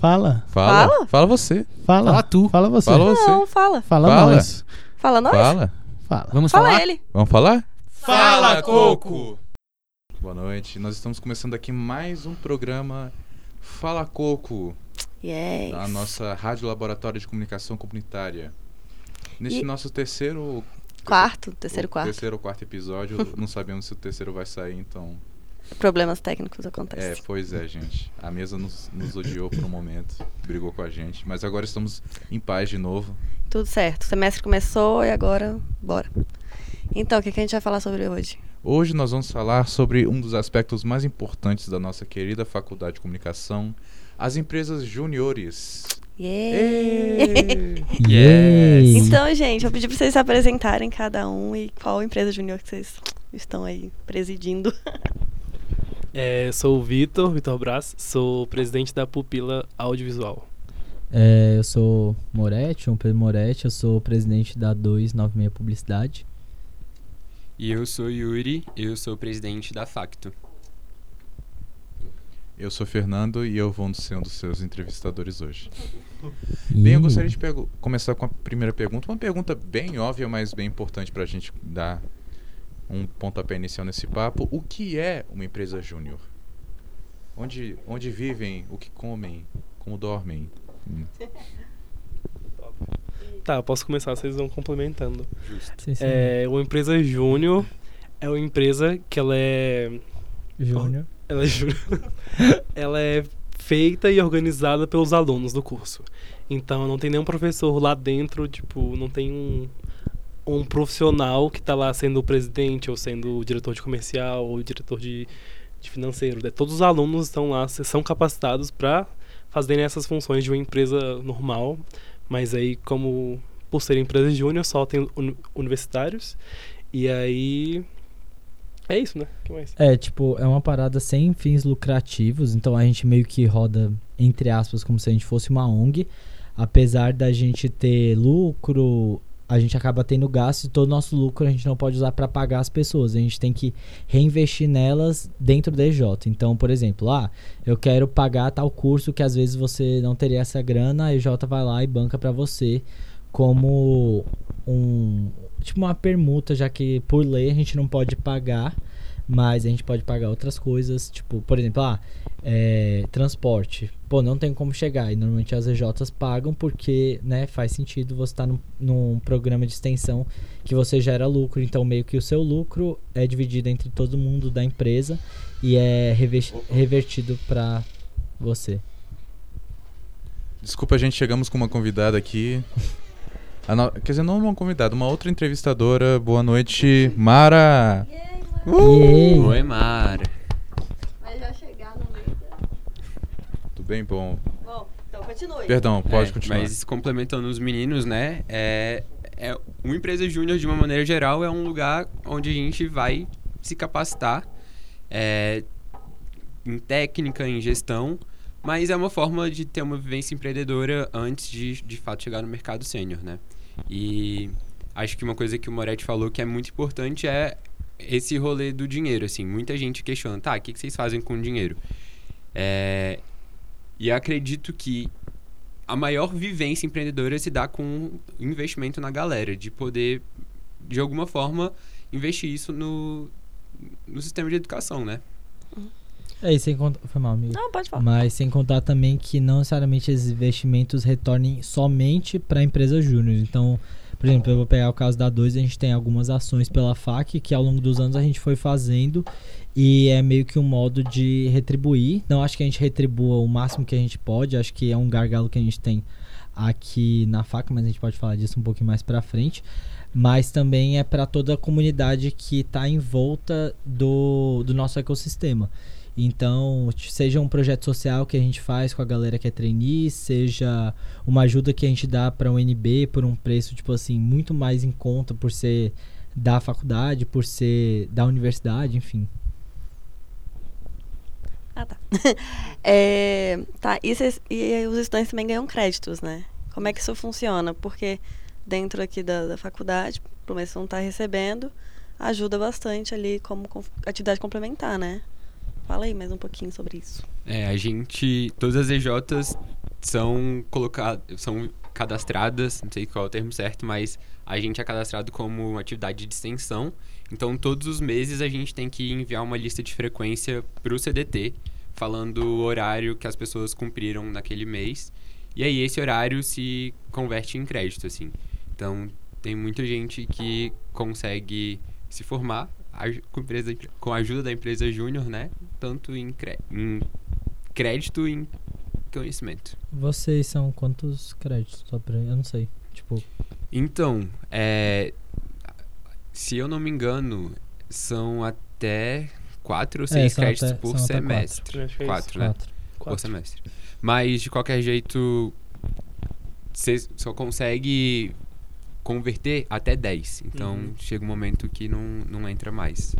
Fala. Fala. Fala? Fala você. Fala. Fala tu. Fala você. Fala você. Não, fala. Fala, Fala. nós. Fala nós. Fala. Fala. Vamos Fala falar? ele. Vamos falar? Fala, Coco! Boa noite. Nós estamos começando aqui mais um programa Fala Coco, Yes. da nossa Rádio Laboratório de Comunicação Comunitária. Neste E- nosso terceiro. Quarto, terceiro quarto. Terceiro ou quarto episódio. não sabemos se o terceiro vai sair, então. Problemas técnicos É, acontecem. pois é, gente. A mesa nos, nos odiou por um momento, brigou com a gente, mas agora estamos em paz de novo. Tudo certo. O semestre começou e agora, bora. Então, o que, que a gente vai falar sobre hoje? Hoje nós vamos falar sobre um dos aspectos mais importantes da nossa querida Faculdade de Comunicação, as empresas júniores. Yeah. Yes. Então, gente, vou pedir pra vocês se apresentarem cada um e qual empresa júnior que vocês estão aí presidindo. É, sou o Vitor, Vitor Brás, sou presidente da Pupila Audiovisual. É, eu sou Moretti, João Pedro Moretti, eu sou presidente da 296 Publicidade. E eu sou Yuri, eu sou presidente da Facto. Eu sou Fernando e eu vou ser um dos seus entrevistadores hoje. Bem, eu gostaria de começar com a primeira pergunta. Uma pergunta bem óbvia, mas bem importante para a gente dar um pontapé inicial nesse papo. O que é uma empresa júnior? Onde, onde vivem, o que comem, como dormem? Hum. Tá, eu posso começar, vocês vão complementando. Sim, sim. É, uma empresa júnior é uma empresa que ela é. Júnior. Ela é júnior. ela é feita e organizada pelos alunos do curso. Então não tem nenhum professor lá dentro, tipo, não tem um, um profissional que tá lá sendo o presidente, ou sendo o diretor de comercial, ou o diretor de, de financeiro. né? Todos os alunos estão lá, são capacitados para fazerem essas funções de uma empresa normal, mas aí como por ser empresa júnior só tem uni- universitários. E aí é isso, né? Que mais? É, tipo, é uma parada sem fins lucrativos, então a gente meio que roda, entre aspas, como se a gente fosse uma ONG. Apesar da gente ter lucro, a gente acaba tendo gasto e todo o nosso lucro a gente não pode usar para pagar as pessoas. A gente tem que reinvestir nelas dentro da EJ. Então, por exemplo, ah, eu quero pagar tal curso que às vezes você não teria essa grana, a EJ vai lá e banca para você como um tipo uma permuta, já que por lei a gente não pode pagar, mas a gente pode pagar outras coisas, tipo, por exemplo, ah, é, transporte. Pô, não tem como chegar. E normalmente as EJs pagam porque, né, faz sentido você estar num, num programa de extensão que você gera lucro. Então, meio que o seu lucro é dividido entre todo mundo da empresa e é revertido para você. Desculpa, gente, chegamos com uma convidada aqui. A no- Quer dizer, não uma convidada, uma outra entrevistadora. Boa noite, Mara. Yay! Oi, Mara. Vai já chegar no meio. Tudo bem? Bom. Bom, então continue. Perdão, pode É, continuar. Mas complementando os meninos, né? É, é uma empresa júnior, de uma maneira geral, é um lugar onde a gente vai se capacitar é, em técnica, em gestão, mas é uma forma de ter uma vivência empreendedora antes de, de fato, chegar no mercado sênior, né? E acho que uma coisa que o Moretti falou que é muito importante é esse rolê do dinheiro, assim. Muita gente questiona, tá, o que, que vocês fazem com o dinheiro? É, e acredito que a maior vivência empreendedora se dá com investimento na galera, de poder, de alguma forma, investir isso no, no sistema de educação, né? É, e sem contar. Foi mal, amigo. Não, pode falar. Mas sem contar também que não necessariamente esses investimentos retornem somente para a empresa júnior. Então, por exemplo, eu vou pegar o caso da 2, a gente tem algumas ações pela FAC que ao longo dos anos a gente foi fazendo e é meio que um modo de retribuir. Não acho que a gente retribua o máximo que a gente pode, acho que é um gargalo que a gente tem aqui na FAC, mas a gente pode falar disso um pouquinho mais para frente. Mas também é para toda a comunidade que está em volta do, do nosso ecossistema. Então, seja um projeto social que a gente faz com a galera que é trainee, seja uma ajuda que a gente dá para um NB por um preço, tipo assim, muito mais em conta por ser da faculdade, por ser da universidade, enfim. Ah, tá. É, tá, e, cês- e os estudantes também ganham créditos, né? Como é que isso funciona? Porque dentro aqui da, da faculdade, pelo menos não está recebendo, ajuda bastante ali como com- atividade complementar, né? Fala aí mais um pouquinho sobre isso. É, a gente, todas as EJs são colocadas, são cadastradas, não sei qual é o termo certo, mas a gente é cadastrado como uma atividade de extensão. Então, todos os meses a gente tem que enviar uma lista de frequência para o CDT, falando o horário que as pessoas cumpriram naquele mês. E aí esse horário se converte em crédito, assim. Então, tem muita gente que consegue se formar com, empresa, com a ajuda da empresa júnior, né? Tanto em, cre em crédito e em conhecimento. Vocês são quantos créditos? Só pra, eu não sei. Tipo. Então, é, se eu não me engano, são até quatro ou é, seis é, créditos até, por semestre. Quatro. quatro, né? Quatro. Por semestre. Mas, de qualquer jeito, você só consegue converter até 10. Então, uhum. chega um momento que não, não entra mais.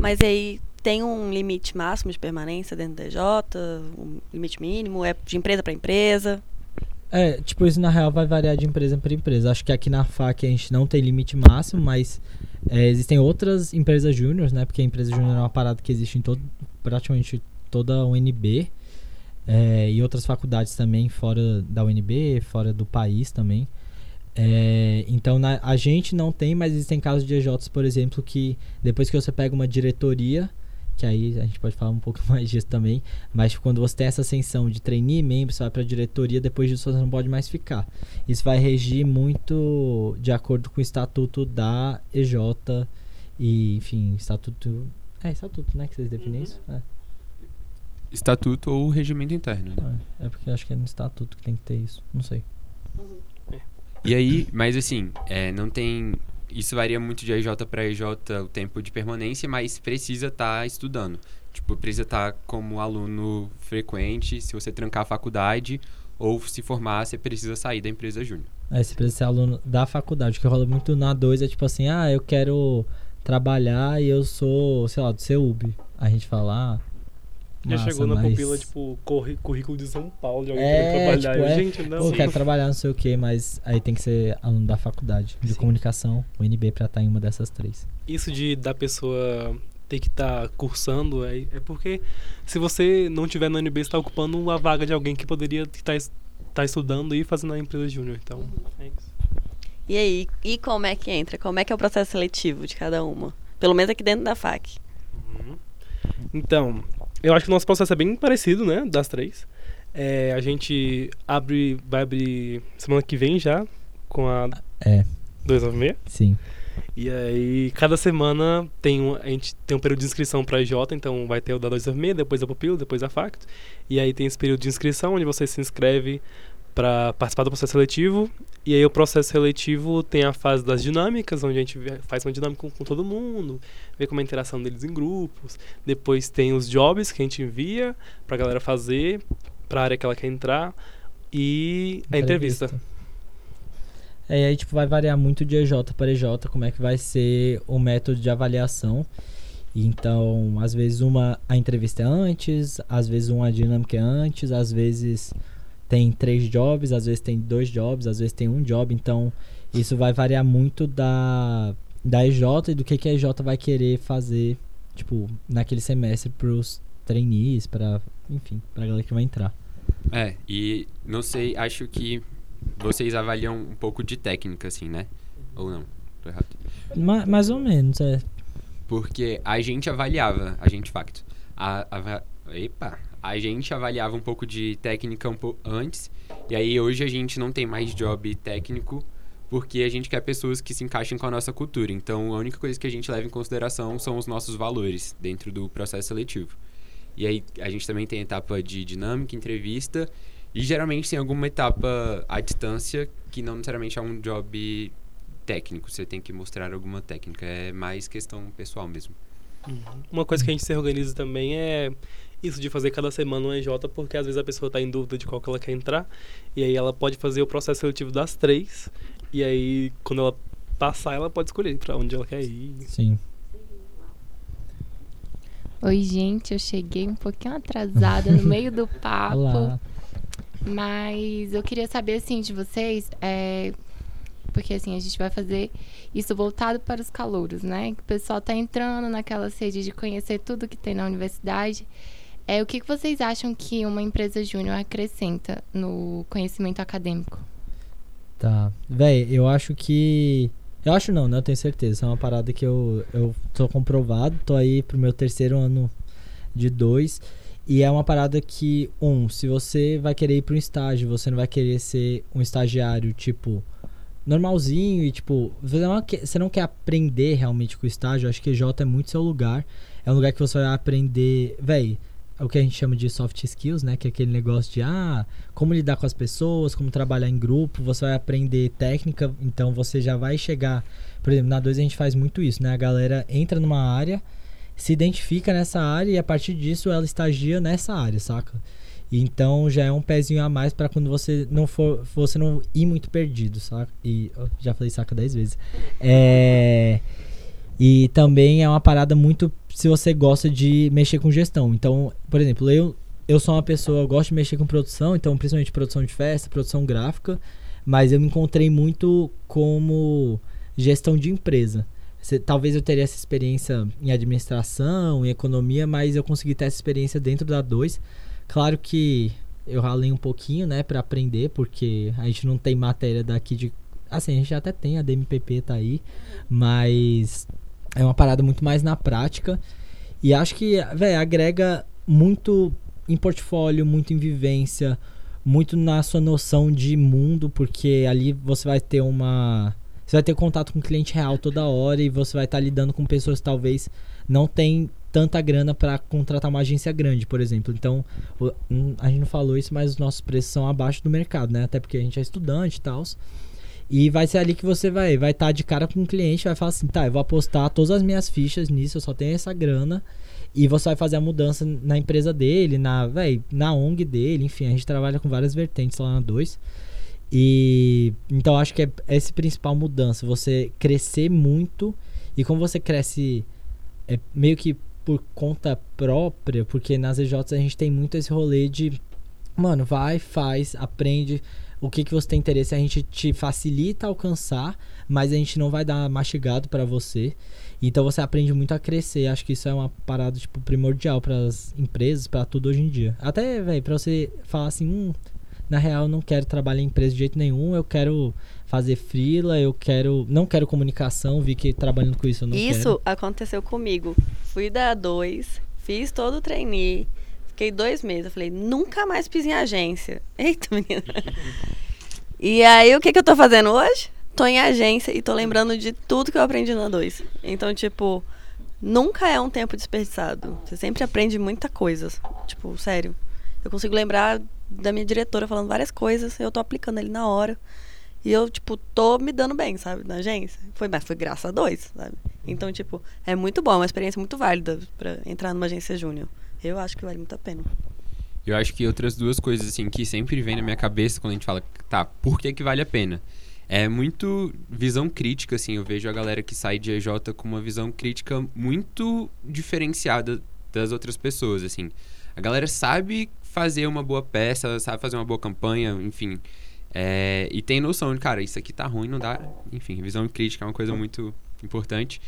Mas aí tem um limite máximo de permanência dentro da DJ? Um limite mínimo? É de empresa para empresa? É, tipo, isso na real vai variar de empresa para empresa. Acho que aqui na FAC a gente não tem limite máximo, mas é, existem outras empresas júniores, né? Porque a empresa júnior é uma parada que existe em todo, praticamente toda a UNB é, e outras faculdades também, fora da UNB, fora do país também. É, então na, a gente não tem, mas existem casos de EJs, por exemplo, que depois que você pega uma diretoria, que aí a gente pode falar um pouco mais disso também, mas quando você tem essa ascensão de trainee, membro, você vai para a diretoria, depois disso você não pode mais ficar. Isso vai regir muito de acordo com o estatuto da EJ e, enfim, estatuto... É, estatuto, né, que vocês definem uhum. isso? É. Estatuto ou regimento interno, né? É, é porque acho que é no estatuto que tem que ter isso, não sei. Uhum. E aí, mas assim, é, não tem. Isso varia muito de EJ para EJ o tempo de permanência, mas precisa estar tá estudando. Tipo, precisa estar tá como aluno frequente. Se você trancar a faculdade ou se formar, você precisa sair da empresa júnior. É, você precisa ser aluno da faculdade. O que rola muito na 2 é tipo assim: ah, eu quero trabalhar e eu sou, sei lá, do CEUB. A gente fala, ah, já Massa, chegou na mas... pupila, tipo, currículo de São Paulo, de alguém é, trabalhar. Tipo, é, gente, não. Pô, quero trabalhar, não sei o que, mas aí tem que ser aluno da faculdade de Sim. comunicação, o NB, pra estar em uma dessas três. Isso de da pessoa ter que estar tá cursando é, é porque se você não tiver no NB, você está ocupando a vaga de alguém que poderia estar tá, tá estudando e fazendo a empresa júnior. Então, é isso. E aí, e como é que entra? Como é que é o processo seletivo de cada uma? Pelo menos aqui dentro da FAC. Uhum. Então, eu acho que o nosso processo é bem parecido, né? Das três. É, a gente abre, vai abrir semana que vem já com a é. 296. Sim. E aí, cada semana tem um, a gente tem um período de inscrição para IJ, então vai ter o da 296, depois a Pupilo, depois a Facto. E aí tem esse período de inscrição onde você se inscreve para participar do processo seletivo. E aí o processo seletivo tem a fase das dinâmicas, onde a gente faz uma dinâmica com, com, todo mundo, vê como é a interação deles em grupos. Depois tem os jobs que a gente envia para a galera fazer, para a área que ela quer entrar. E a entrevista. entrevista. É, aí tipo, vai variar muito de EJ para EJ, como é que vai ser o método de avaliação. Então, às vezes uma a entrevista é antes, às vezes uma dinâmica é antes, às vezes tem três jobs, às vezes tem dois jobs, às vezes tem um job, então isso vai variar muito da, da EJ e do que, que a EJ vai querer fazer, tipo, naquele semestre pros trainees, para enfim, pra galera que vai entrar. É, e não sei, acho que vocês avaliam um pouco de técnica, assim, né? Ou não? Tô errado. Ma mais ou menos, é. Porque a gente avaliava, a gente facto. A, a, epa, a gente avaliava um pouco de técnica um pouco antes, e aí hoje a gente não tem mais job técnico, porque a gente quer pessoas que se encaixem com a nossa cultura. Então, a única coisa que a gente leva em consideração são os nossos valores dentro do processo seletivo. E aí, a gente também tem etapa de dinâmica, entrevista, e geralmente tem alguma etapa à distância que não necessariamente é um job técnico. Você tem que mostrar alguma técnica. É mais questão pessoal mesmo. Uhum. Uma coisa que a gente se organiza também é isso de fazer cada semana um EJ, porque às vezes a pessoa está em dúvida de qual que ela quer entrar, e aí ela pode fazer o processo seletivo das três, e aí quando ela passar, ela pode escolher para onde ela quer ir. Sim. Oi, gente, eu cheguei um pouquinho atrasada no meio do papo. Olá. Mas eu queria saber, assim, de vocês, é, porque assim, a gente vai fazer isso voltado para os calouros, né? O pessoal está entrando naquela sede de conhecer tudo que tem na universidade. É, o que, que vocês acham que uma empresa júnior acrescenta no conhecimento acadêmico? Tá. Véi, eu acho que. Eu acho não, né? Eu tenho certeza. É uma parada que eu, eu tô comprovado. Tô aí pro meu terceiro ano de dois. E é uma parada que, um, se você vai querer ir para um estágio, você não vai querer ser um estagiário, tipo, normalzinho e, tipo, você não, quer, você não quer aprender realmente com o estágio. Eu acho que J é muito seu lugar. É um lugar que você vai aprender, é o que a gente chama de soft skills, né? Que é aquele negócio de, ah, como lidar com as pessoas, como trabalhar em grupo. Você vai aprender técnica, então você já vai chegar. Por exemplo, na 2 a gente faz muito isso, né? A galera entra numa área se identifica nessa área e a partir disso ela estagia nessa área, saca? Então já é um pezinho a mais para quando você não for, você não ir muito perdido, saca? E já falei saca dez vezes. É e também é uma parada muito se você gosta de mexer com gestão. Então, por exemplo, eu eu sou uma pessoa, eu gosto de mexer com produção, então principalmente produção de festa, produção gráfica, mas eu me encontrei muito como gestão de empresa. Talvez eu teria essa experiência em administração, em economia, mas eu consegui ter essa experiência dentro da 2. Claro que eu ralei um pouquinho, né, para aprender, porque a gente não tem matéria daqui de. Assim, a gente até tem, a DMPP tá aí, mas é uma parada muito mais na prática. E acho que, velho, agrega muito em portfólio, muito em vivência, muito na sua noção de mundo, porque ali você vai ter uma você vai ter contato com o cliente real toda hora e você vai estar tá lidando com pessoas que talvez não tem tanta grana para contratar uma agência grande, por exemplo. Então, a gente não falou isso, mas os nossos preços são abaixo do mercado, né? Até porque a gente é estudante e tal. E vai ser ali que você vai vai estar tá de cara com o cliente, vai falar assim, tá, eu vou apostar todas as minhas fichas nisso, eu só tenho essa grana. E você vai fazer a mudança na empresa dele, na, véi, na ONG dele, enfim, a gente trabalha com várias vertentes lá na 2. E então acho que é essa principal mudança, você crescer muito e como você cresce é meio que por conta própria, porque nas EJs a gente tem muito esse rolê de mano, vai, faz, aprende o que que você tem interesse, a gente te facilita alcançar, mas a gente não vai dar mastigado para você. Então você aprende muito a crescer. Acho que isso é uma parada tipo primordial para as empresas, para tudo hoje em dia. Até, velho, para você falar assim, hum, na real eu não quero trabalhar em empresa de jeito nenhum, eu quero fazer frila, eu quero, não quero comunicação, vi que trabalhando com isso eu não isso quero. aconteceu comigo. Fui da A2, fiz todo o trainee, fiquei dois meses, eu falei, nunca mais piso em agência. Eita, menina. e aí, o que que eu tô fazendo hoje? Tô em agência e tô lembrando de tudo que eu aprendi na 2. Então, tipo, nunca é um tempo desperdiçado. Você sempre aprende muita coisa. Tipo, sério. Eu consigo lembrar da minha diretora falando várias coisas, eu tô aplicando ali na hora. E eu, tipo, tô me dando bem, sabe, na agência. Foi, mas foi graças a dois, sabe? Então, tipo, é muito bom, é uma experiência muito válida para entrar numa agência júnior. Eu acho que vale muito a pena. Eu acho que outras duas coisas, assim, que sempre vem na minha cabeça quando a gente fala, tá, por que que vale a pena? É muito visão crítica, assim, eu vejo a galera que sai de EJ com uma visão crítica muito diferenciada das outras pessoas, assim. A galera sabe fazer uma boa peça, sabe fazer uma boa campanha, enfim. É, e tem noção de, cara, isso aqui tá ruim, não dá. Enfim, visão crítica é uma coisa muito importante.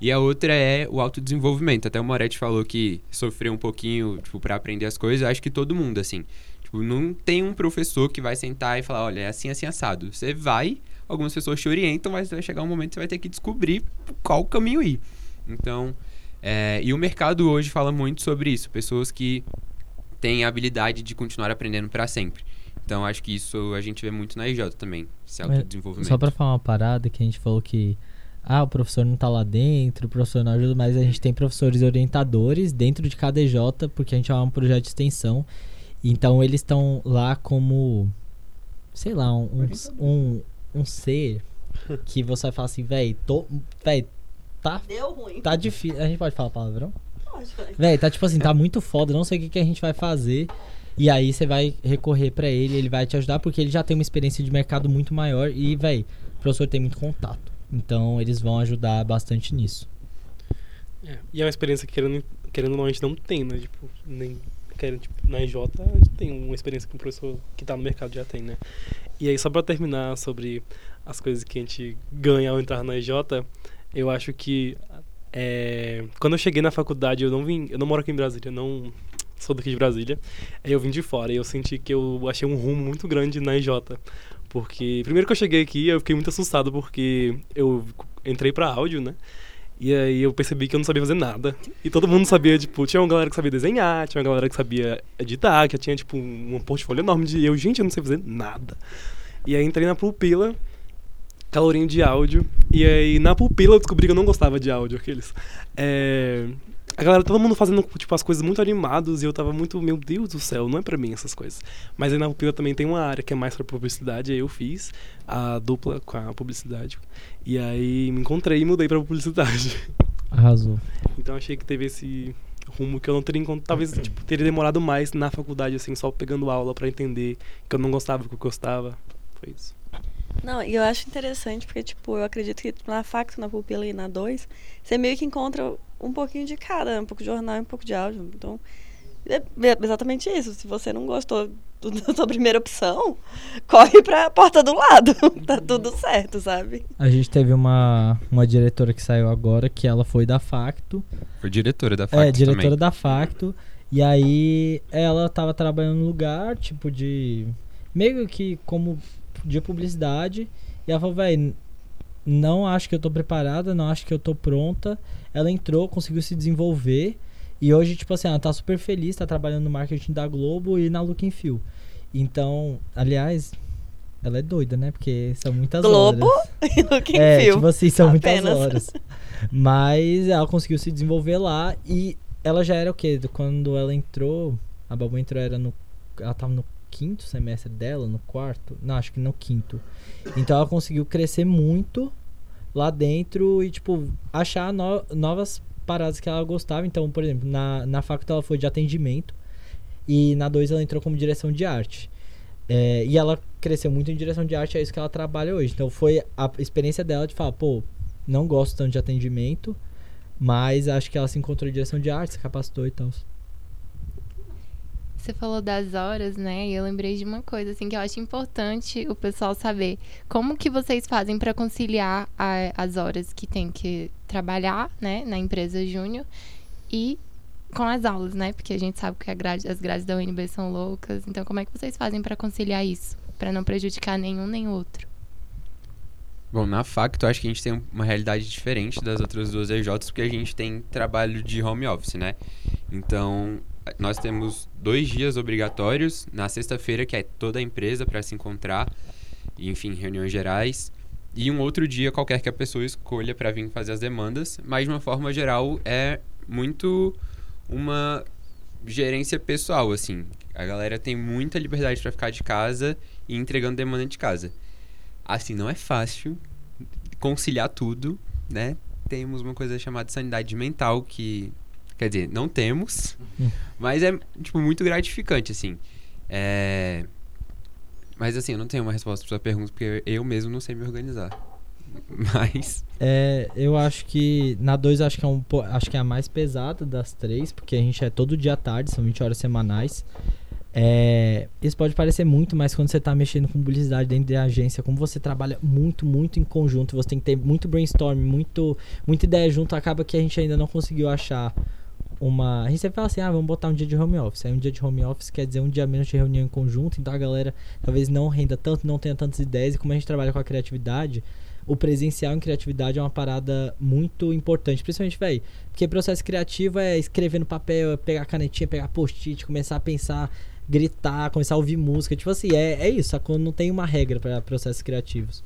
E a outra é o autodesenvolvimento. Até o Moretti falou que sofreu um pouquinho, tipo, pra aprender as coisas. Acho que todo mundo, assim. Tipo, não tem um professor que vai sentar e falar, olha, é assim, assim, assado. Você vai, algumas pessoas te orientam, mas vai chegar um momento que você vai ter que descobrir qual caminho ir. Então, é, e o mercado hoje fala muito sobre isso. Pessoas que tem a habilidade de continuar aprendendo para sempre. Então acho que isso a gente vê muito na IJ também, esse autodesenvolvimento. Só para falar uma parada que a gente falou que ah, o professor não tá lá dentro, o professor não ajuda, mas a gente tem professores orientadores dentro de cada EJ, porque a gente é um projeto de extensão. Então eles estão lá como sei lá, um, um, um, um ser que você vai falar assim, velho, tô, véi, tá Deu ruim. Tá difícil. A gente pode falar palavrão? Véi, tá tipo assim, tá muito foda, não sei o que, que a gente vai fazer. E aí você vai recorrer para ele, ele vai te ajudar, porque ele já tem uma experiência de mercado muito maior e, véi, o professor tem muito contato. Então eles vão ajudar bastante nisso. É, e é uma experiência que querendo, querendo ou não, a gente não tem, né? Tipo, nem querendo, tipo, na EJ a gente tem uma experiência que o professor que tá no mercado já tem, né? E aí, só pra terminar sobre as coisas que a gente ganha ao entrar na EJ, eu acho que é, quando eu cheguei na faculdade, eu não vim. Eu não moro aqui em Brasília, não. sou daqui de Brasília. Aí eu vim de fora e eu senti que eu achei um rumo muito grande na IJ. Porque, primeiro que eu cheguei aqui, eu fiquei muito assustado porque eu entrei pra áudio, né? E aí eu percebi que eu não sabia fazer nada. E todo mundo sabia, tipo, tinha uma galera que sabia desenhar, tinha uma galera que sabia editar, que tinha, tipo, um portfólio enorme de eu, gente, eu não sei fazer nada. E aí entrei na pupila, calorinho de áudio. E aí na pupila eu descobri que eu não gostava de áudio, aqueles. É, a galera, todo mundo fazendo, tipo, as coisas muito animadas e eu tava muito, meu Deus do céu, não é pra mim essas coisas. Mas aí na Pupila também tem uma área que é mais pra publicidade, aí eu fiz a dupla com a publicidade. E aí me encontrei e mudei pra publicidade. Arrasou. Então achei que teve esse rumo que eu não teria encontrado, talvez, tipo, teria demorado mais na faculdade, assim, só pegando aula para entender que eu não gostava, que eu gostava. Foi isso. Não, e eu acho interessante porque, tipo, eu acredito que na Facto, na Pupila e na 2, você meio que encontra um pouquinho de cada, um pouco de jornal e um pouco de áudio. Então, é exatamente isso. Se você não gostou do, da sua primeira opção, corre pra porta do lado. tá tudo certo, sabe? A gente teve uma, uma diretora que saiu agora, que ela foi da Facto. Foi diretora da Facto É, diretora também. da Facto. E aí ela tava trabalhando no lugar, tipo, de. Meio que como de publicidade. E ela falou, velho, não acho que eu tô preparada, não acho que eu tô pronta. Ela entrou, conseguiu se desenvolver. E hoje, tipo assim, ela tá super feliz, tá trabalhando no marketing da Globo e na Look and Feel. Então, aliás, ela é doida, né? Porque são muitas Globo horas. e Look and É, Feel. tipo assim, são Apenas. muitas horas. Mas ela conseguiu se desenvolver lá e ela já era o quê? Quando ela entrou, a Babu entrou, era no. Ela tava no quinto semestre dela, no quarto? Não, acho que no quinto. Então ela conseguiu crescer muito lá dentro e, tipo, achar no- novas paradas que ela gostava. Então, por exemplo, na, na faculdade ela foi de atendimento e na 2 ela entrou como direção de arte. É, e ela cresceu muito em direção de arte, é isso que ela trabalha hoje. Então foi a experiência dela de falar, pô, não gosto tanto de atendimento, mas acho que ela se encontrou em direção de arte, se capacitou e tal. Você falou das horas, né? E eu lembrei de uma coisa assim que eu acho importante o pessoal saber. Como que vocês fazem para conciliar a- as horas que tem que trabalhar, né, na empresa júnior e com as aulas, né? Porque a gente sabe que grade- as grades da UNB são loucas. Então, como é que vocês fazem para conciliar isso, Pra não prejudicar nenhum nem outro? Bom, na Facto, acho que a gente tem uma realidade diferente das outras duas EJs, porque a gente tem trabalho de home office, né? Então, nós temos dois dias obrigatórios, na sexta-feira, que é toda a empresa para se encontrar, enfim, reuniões gerais, e um outro dia qualquer que a pessoa escolha para vir fazer as demandas, mas de uma forma geral é muito uma gerência pessoal, assim. A galera tem muita liberdade para ficar de casa e entregando demanda de casa. Assim, não é fácil conciliar tudo, né? Temos uma coisa chamada sanidade mental que, quer dizer, não temos, Hum. mas é, tipo, muito gratificante, assim. É... Mas, assim, eu não tenho uma resposta pra sua pergunta, porque eu mesmo não sei me organizar. Mas, É, eu acho que na 2 acho que é um acho que é a mais pesada das três, porque a gente é todo dia à tarde, são 20 horas semanais. É, isso pode parecer muito, mas quando você tá mexendo com publicidade dentro da agência, como você trabalha muito, muito em conjunto, você tem que ter muito brainstorm, muito, muita ideia junto, acaba que a gente ainda não conseguiu achar uma. A gente sempre fala assim, ah, vamos botar um dia de home office. Aí um dia de home office quer dizer um dia menos de reunião em conjunto, então a galera talvez não renda tanto, não tenha tantas ideias, e como a gente trabalha com a criatividade, o presencial em criatividade é uma parada muito importante, principalmente, velho, porque processo criativo é escrever no papel, é pegar canetinha, pegar post-it, começar a pensar, gritar, começar a ouvir música, tipo assim, é, é isso, sacou? Não tem uma regra para processos criativos.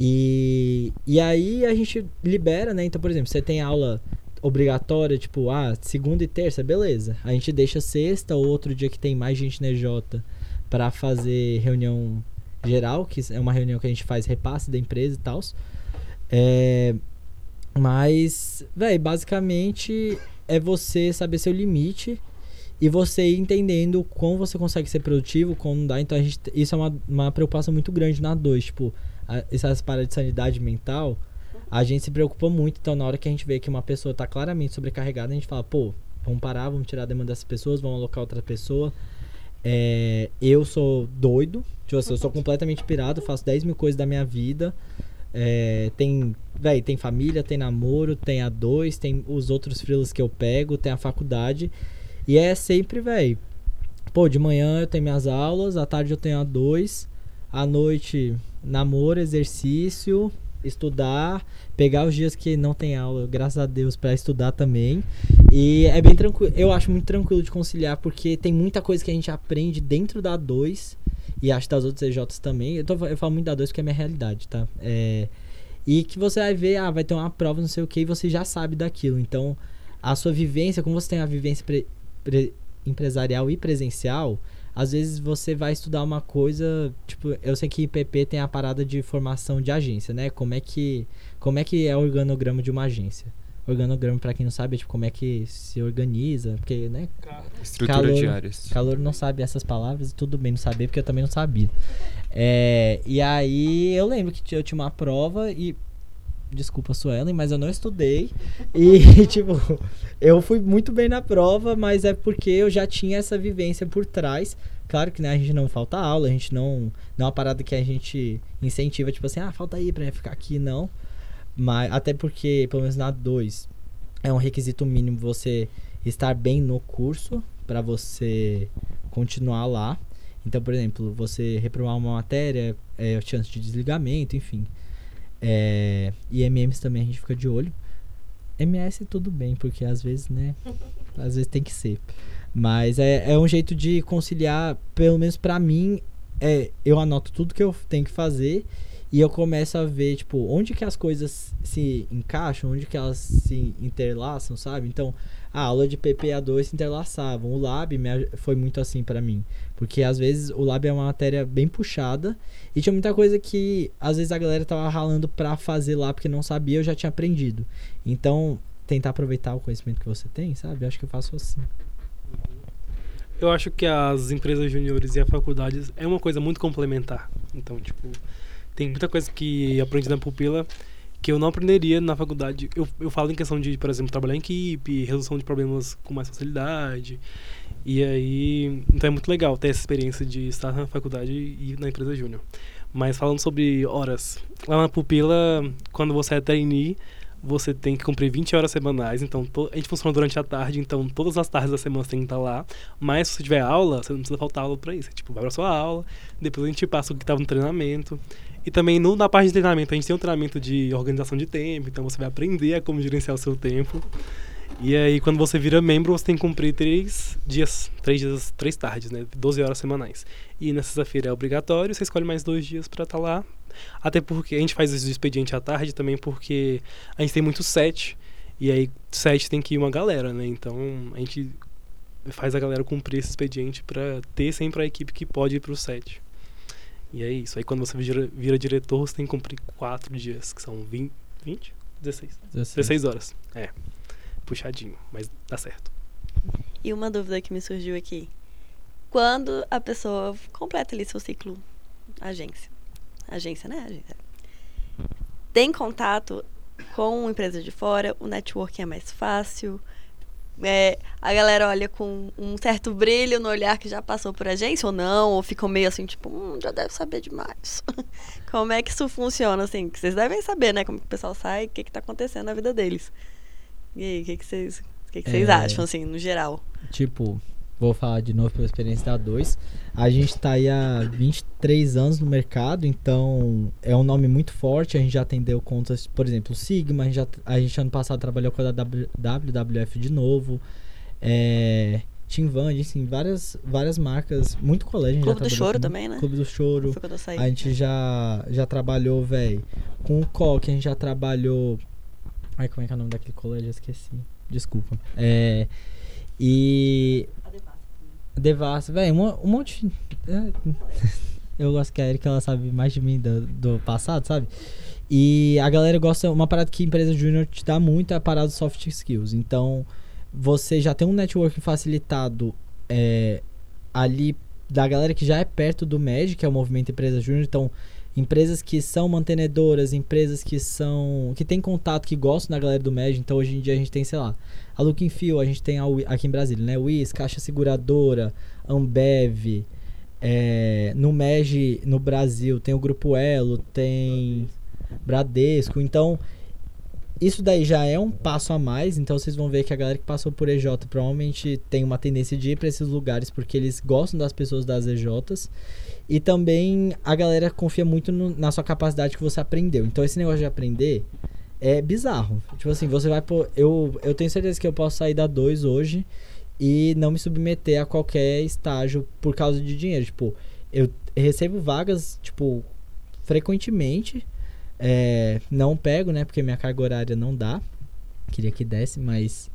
E, e aí a gente libera, né? Então, por exemplo, você tem aula obrigatória, tipo, ah, segunda e terça, beleza. A gente deixa sexta ou outro dia que tem mais gente na EJ para fazer reunião geral, que é uma reunião que a gente faz repasse da empresa e tal. É, mas, velho, basicamente é você saber seu limite e você ir entendendo como você consegue ser produtivo, como não dá. Então, a gente, isso é uma, uma preocupação muito grande na 2. Tipo, a, essas paradas de sanidade mental, a gente se preocupa muito. Então, na hora que a gente vê que uma pessoa tá claramente sobrecarregada, a gente fala, pô, vamos parar, vamos tirar a demanda dessas pessoas, vamos alocar outra pessoa. É, eu sou doido, tipo assim, eu sou completamente pirado, faço 10 mil coisas da minha vida. É, tem, véi, tem família, tem namoro, tem a dois, tem os outros frilas que eu pego, tem a faculdade. E é sempre, velho. Pô, de manhã eu tenho minhas aulas, à tarde eu tenho a dois, à noite namoro, exercício, estudar, pegar os dias que não tem aula, graças a Deus, para estudar também. E é bem tranquilo, eu acho muito tranquilo de conciliar, porque tem muita coisa que a gente aprende dentro da 2 e acho das outras EJs também. Eu, tô, eu falo muito da 2 porque é minha realidade, tá? É, e que você vai ver, ah, vai ter uma prova, não sei o que, e você já sabe daquilo. Então, a sua vivência, como você tem a vivência pre, pre, empresarial e presencial, às vezes você vai estudar uma coisa, tipo, eu sei que IPP tem a parada de formação de agência, né? Como é que como é que é o organograma de uma agência? Organograma, para quem não sabe, é tipo como é que se organiza, porque, né? Estrutura calor, de áreas. Calor não sabe essas palavras e tudo bem não saber, porque eu também não sabia. É, e aí eu lembro que eu tinha uma prova e desculpa, Suelen, mas eu não estudei. E, tipo, eu fui muito bem na prova, mas é porque eu já tinha essa vivência por trás. Claro que né, a gente não falta aula, a gente não. Não é uma parada que a gente incentiva, tipo assim, ah, falta aí pra ficar aqui, não. Mas até porque, pelo menos na 2, é um requisito mínimo você estar bem no curso para você continuar lá. Então, por exemplo, você reprovar uma matéria, é chance de desligamento, enfim. É, e MMs também a gente fica de olho. MS tudo bem, porque às vezes, né? às vezes tem que ser. Mas é, é um jeito de conciliar, pelo menos para mim, é, eu anoto tudo que eu tenho que fazer e eu começo a ver, tipo, onde que as coisas se encaixam, onde que elas se interlaçam, sabe? Então, a aula de PPA2 se interlaçavam. O Lab foi muito assim para mim. Porque às vezes o Lab é uma matéria bem puxada e tinha muita coisa que às vezes a galera tava ralando pra fazer lá porque não sabia, eu já tinha aprendido. Então, tentar aproveitar o conhecimento que você tem, sabe? Eu acho que eu faço assim. Eu acho que as empresas juniores e a faculdade é uma coisa muito complementar. Então, tipo, tem muita coisa que aprendi na pupila que eu não aprenderia na faculdade. Eu, eu falo em questão de, por exemplo, trabalhar em equipe, resolução de problemas com mais facilidade. E aí, então é muito legal ter essa experiência de estar na faculdade e na empresa júnior. Mas falando sobre horas, lá na pupila, quando você é trainee, você tem que cumprir 20 horas semanais, então a gente funciona durante a tarde, então todas as tardes da semana você tem que estar lá. Mas se você tiver aula, você não precisa faltar aula para isso. Você, tipo, vai pra sua aula, depois a gente passa o que estava no treinamento. E também no, na parte de treinamento, a gente tem um treinamento de organização de tempo, então você vai aprender a como gerenciar o seu tempo. E aí, quando você vira membro, você tem que cumprir três dias, três dias, três tardes, né? 12 horas semanais. E na sexta-feira é obrigatório, você escolhe mais dois dias para estar tá lá. Até porque a gente faz esse expediente à tarde também, porque a gente tem muito set. E aí, set tem que ir uma galera, né? Então, a gente faz a galera cumprir esse expediente para ter sempre a equipe que pode ir pro set. E é isso. Aí quando você vira, vira diretor, você tem que cumprir quatro dias, que são 20, 20? 16. 16. 16 horas. É. Puxadinho, mas dá certo. E uma dúvida que me surgiu aqui. Quando a pessoa completa ali seu ciclo agência, agência, né? Agência. Tem contato com empresa de fora, o networking é mais fácil, é, a galera olha com um certo brilho no olhar que já passou por agência ou não, ou ficam meio assim, tipo, hum, já deve saber demais. como é que isso funciona, assim? Que vocês devem saber, né? Como o pessoal sai, o que, que tá acontecendo na vida deles. E aí, o que, que vocês, que, que vocês é... acham, assim, no geral? Tipo, vou falar de novo pela experiência da 2. A gente está aí há 23 anos no mercado, então é um nome muito forte. A gente já atendeu contas, por exemplo, Sigma, a gente, já, a gente ano passado trabalhou com a WWF de novo. É, Van, assim, várias, várias marcas, muito colégio. Clube do Choro também, né? Clube do Choro. A gente já, já trabalhou, velho, com o Coque, a gente já trabalhou. Ai, como é que é o nome daquele colégio? Eu esqueci. Desculpa. É. E Devassa, velho, um, um monte. É, eu gosto que a Erika ela sabe mais de mim do, do passado, sabe? E a galera gosta. Uma parada que a empresa júnior te dá muito é a parada de soft skills. Então, você já tem um network facilitado é, ali da galera que já é perto do MED, que é o movimento Empresa Júnior. Então, empresas que são mantenedoras, empresas que são. que tem contato, que gostam da galera do MED. Então, hoje em dia a gente tem, sei lá, a Look Feel, a gente tem a, aqui em Brasília, né? WIS, Caixa Seguradora, Ambev. É, no MEG, no Brasil, tem o Grupo Elo, tem Bradesco. Então, isso daí já é um passo a mais, então vocês vão ver que a galera que passou por EJ provavelmente tem uma tendência de ir para esses lugares porque eles gostam das pessoas das EJs. E também a galera confia muito no, na sua capacidade que você aprendeu. Então esse negócio de aprender é bizarro. Tipo assim, você vai pôr. Eu, eu tenho certeza que eu posso sair da 2 hoje e não me submeter a qualquer estágio por causa de dinheiro. Tipo, eu recebo vagas, tipo, frequentemente é, não pego, né? Porque minha carga horária não dá. Queria que desse, mas.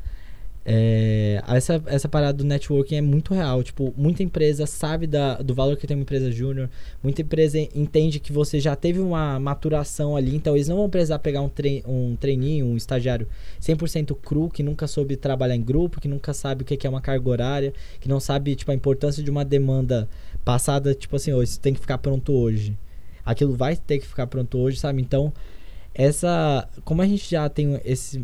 É, essa, essa parada do networking é muito real. Tipo, muita empresa sabe da, do valor que tem uma empresa júnior. Muita empresa entende que você já teve uma maturação ali. Então, eles não vão precisar pegar um, tre um treininho, um estagiário 100% cru, que nunca soube trabalhar em grupo, que nunca sabe o que é uma carga horária, que não sabe, tipo, a importância de uma demanda passada, tipo assim, oh, isso tem que ficar pronto hoje aquilo vai ter que ficar pronto hoje, sabe? Então, essa. Como a gente já tem esse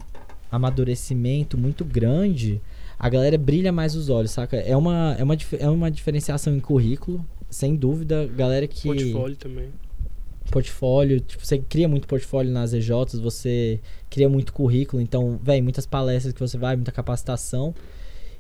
amadurecimento muito grande, a galera brilha mais os olhos, saca? É uma, é uma, é uma diferenciação em currículo, sem dúvida. Galera que. Portfólio também. Portfólio, tipo, você cria muito portfólio nas EJs, você cria muito currículo, então, velho, muitas palestras que você vai, muita capacitação.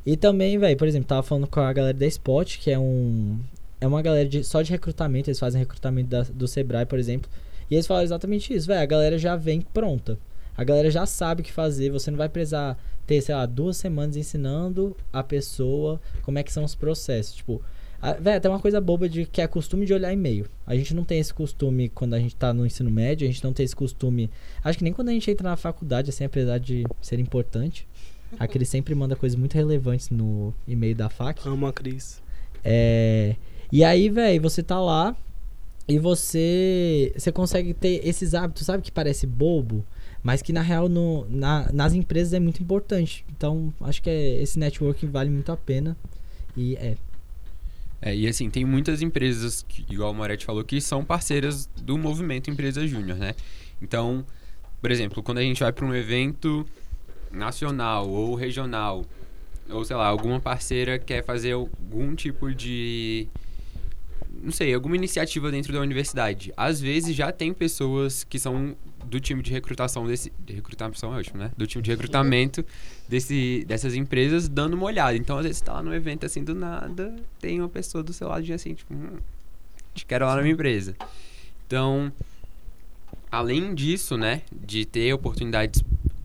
E também, velho, por exemplo, tava falando com a galera da Spot, que é um, é uma galera de, só de recrutamento, eles fazem recrutamento da, do Sebrae, por exemplo. E eles falam exatamente isso, velho. A galera já vem pronta. A galera já sabe o que fazer. Você não vai precisar ter, sei lá, duas semanas ensinando a pessoa como é que são os processos. Tipo, velho, tem uma coisa boba de que é costume de olhar e-mail. A gente não tem esse costume quando a gente tá no ensino médio, a gente não tem esse costume. Acho que nem quando a gente entra na faculdade, assim, apesar de ser importante. A Cris sempre manda coisas muito relevantes no e-mail da FAC. Amo a Cris. É. E aí, velho, você tá lá e você você consegue ter esses hábitos, sabe que parece bobo, mas que na real no, na, nas empresas é muito importante. Então, acho que é, esse networking vale muito a pena e é é, e assim, tem muitas empresas, que, igual o Moretti falou, que são parceiras do movimento Empresa Júnior, né? Então, por exemplo, quando a gente vai para um evento nacional ou regional, ou sei lá, alguma parceira quer fazer algum tipo de não sei, alguma iniciativa dentro da universidade. Às vezes já tem pessoas que são do time de recrutação desse. De recrutação é ótimo, né? Do time de recrutamento desse, dessas empresas dando uma olhada. Então, às vezes, você tá lá no evento assim do nada, tem uma pessoa do seu lado assim, tipo, hum, te quero lá na minha empresa. Então, além disso, né, de ter oportunidades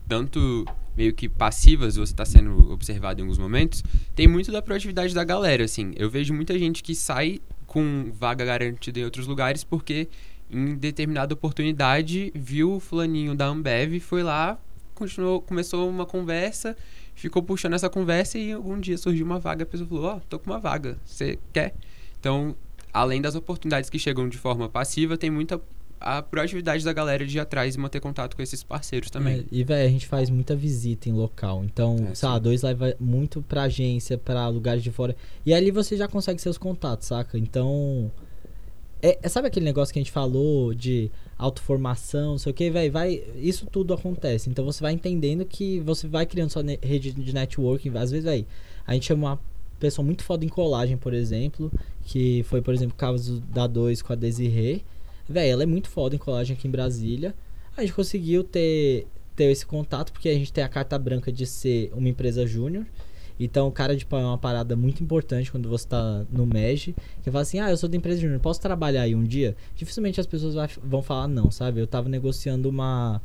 tanto meio que passivas, você está sendo observado em alguns momentos, tem muito da proatividade da galera, assim. Eu vejo muita gente que sai com vaga garantida em outros lugares, porque em determinada oportunidade viu o fulaninho da Ambev, foi lá, continuou, começou uma conversa, ficou puxando essa conversa e um dia surgiu uma vaga, a pessoa falou, ó, oh, tô com uma vaga, você quer? Então, além das oportunidades que chegam de forma passiva, tem muita a proatividade da galera de ir atrás e manter contato com esses parceiros também. É, e, velho, a gente faz muita visita em local. Então, é, sei lá, dois leva muito pra agência, pra lugares de fora. E ali você já consegue seus contatos, saca? Então. É, é sabe aquele negócio que a gente falou de autoformação, não sei o que, velho? Vai, isso tudo acontece. Então você vai entendendo que você vai criando sua rede de networking. Às vezes, velho, a gente chama uma pessoa muito foda em colagem, por exemplo, que foi, por exemplo, o caso da 2 com a Desirê Véi, ela é muito foda em colagem aqui em Brasília. A gente conseguiu ter, ter esse contato porque a gente tem a carta branca de ser uma empresa júnior. Então, cara de pau é uma parada muito importante quando você tá no MEG. Que fala assim, ah, eu sou da empresa júnior, posso trabalhar aí um dia? Dificilmente as pessoas vai, vão falar não, sabe? Eu tava negociando uma,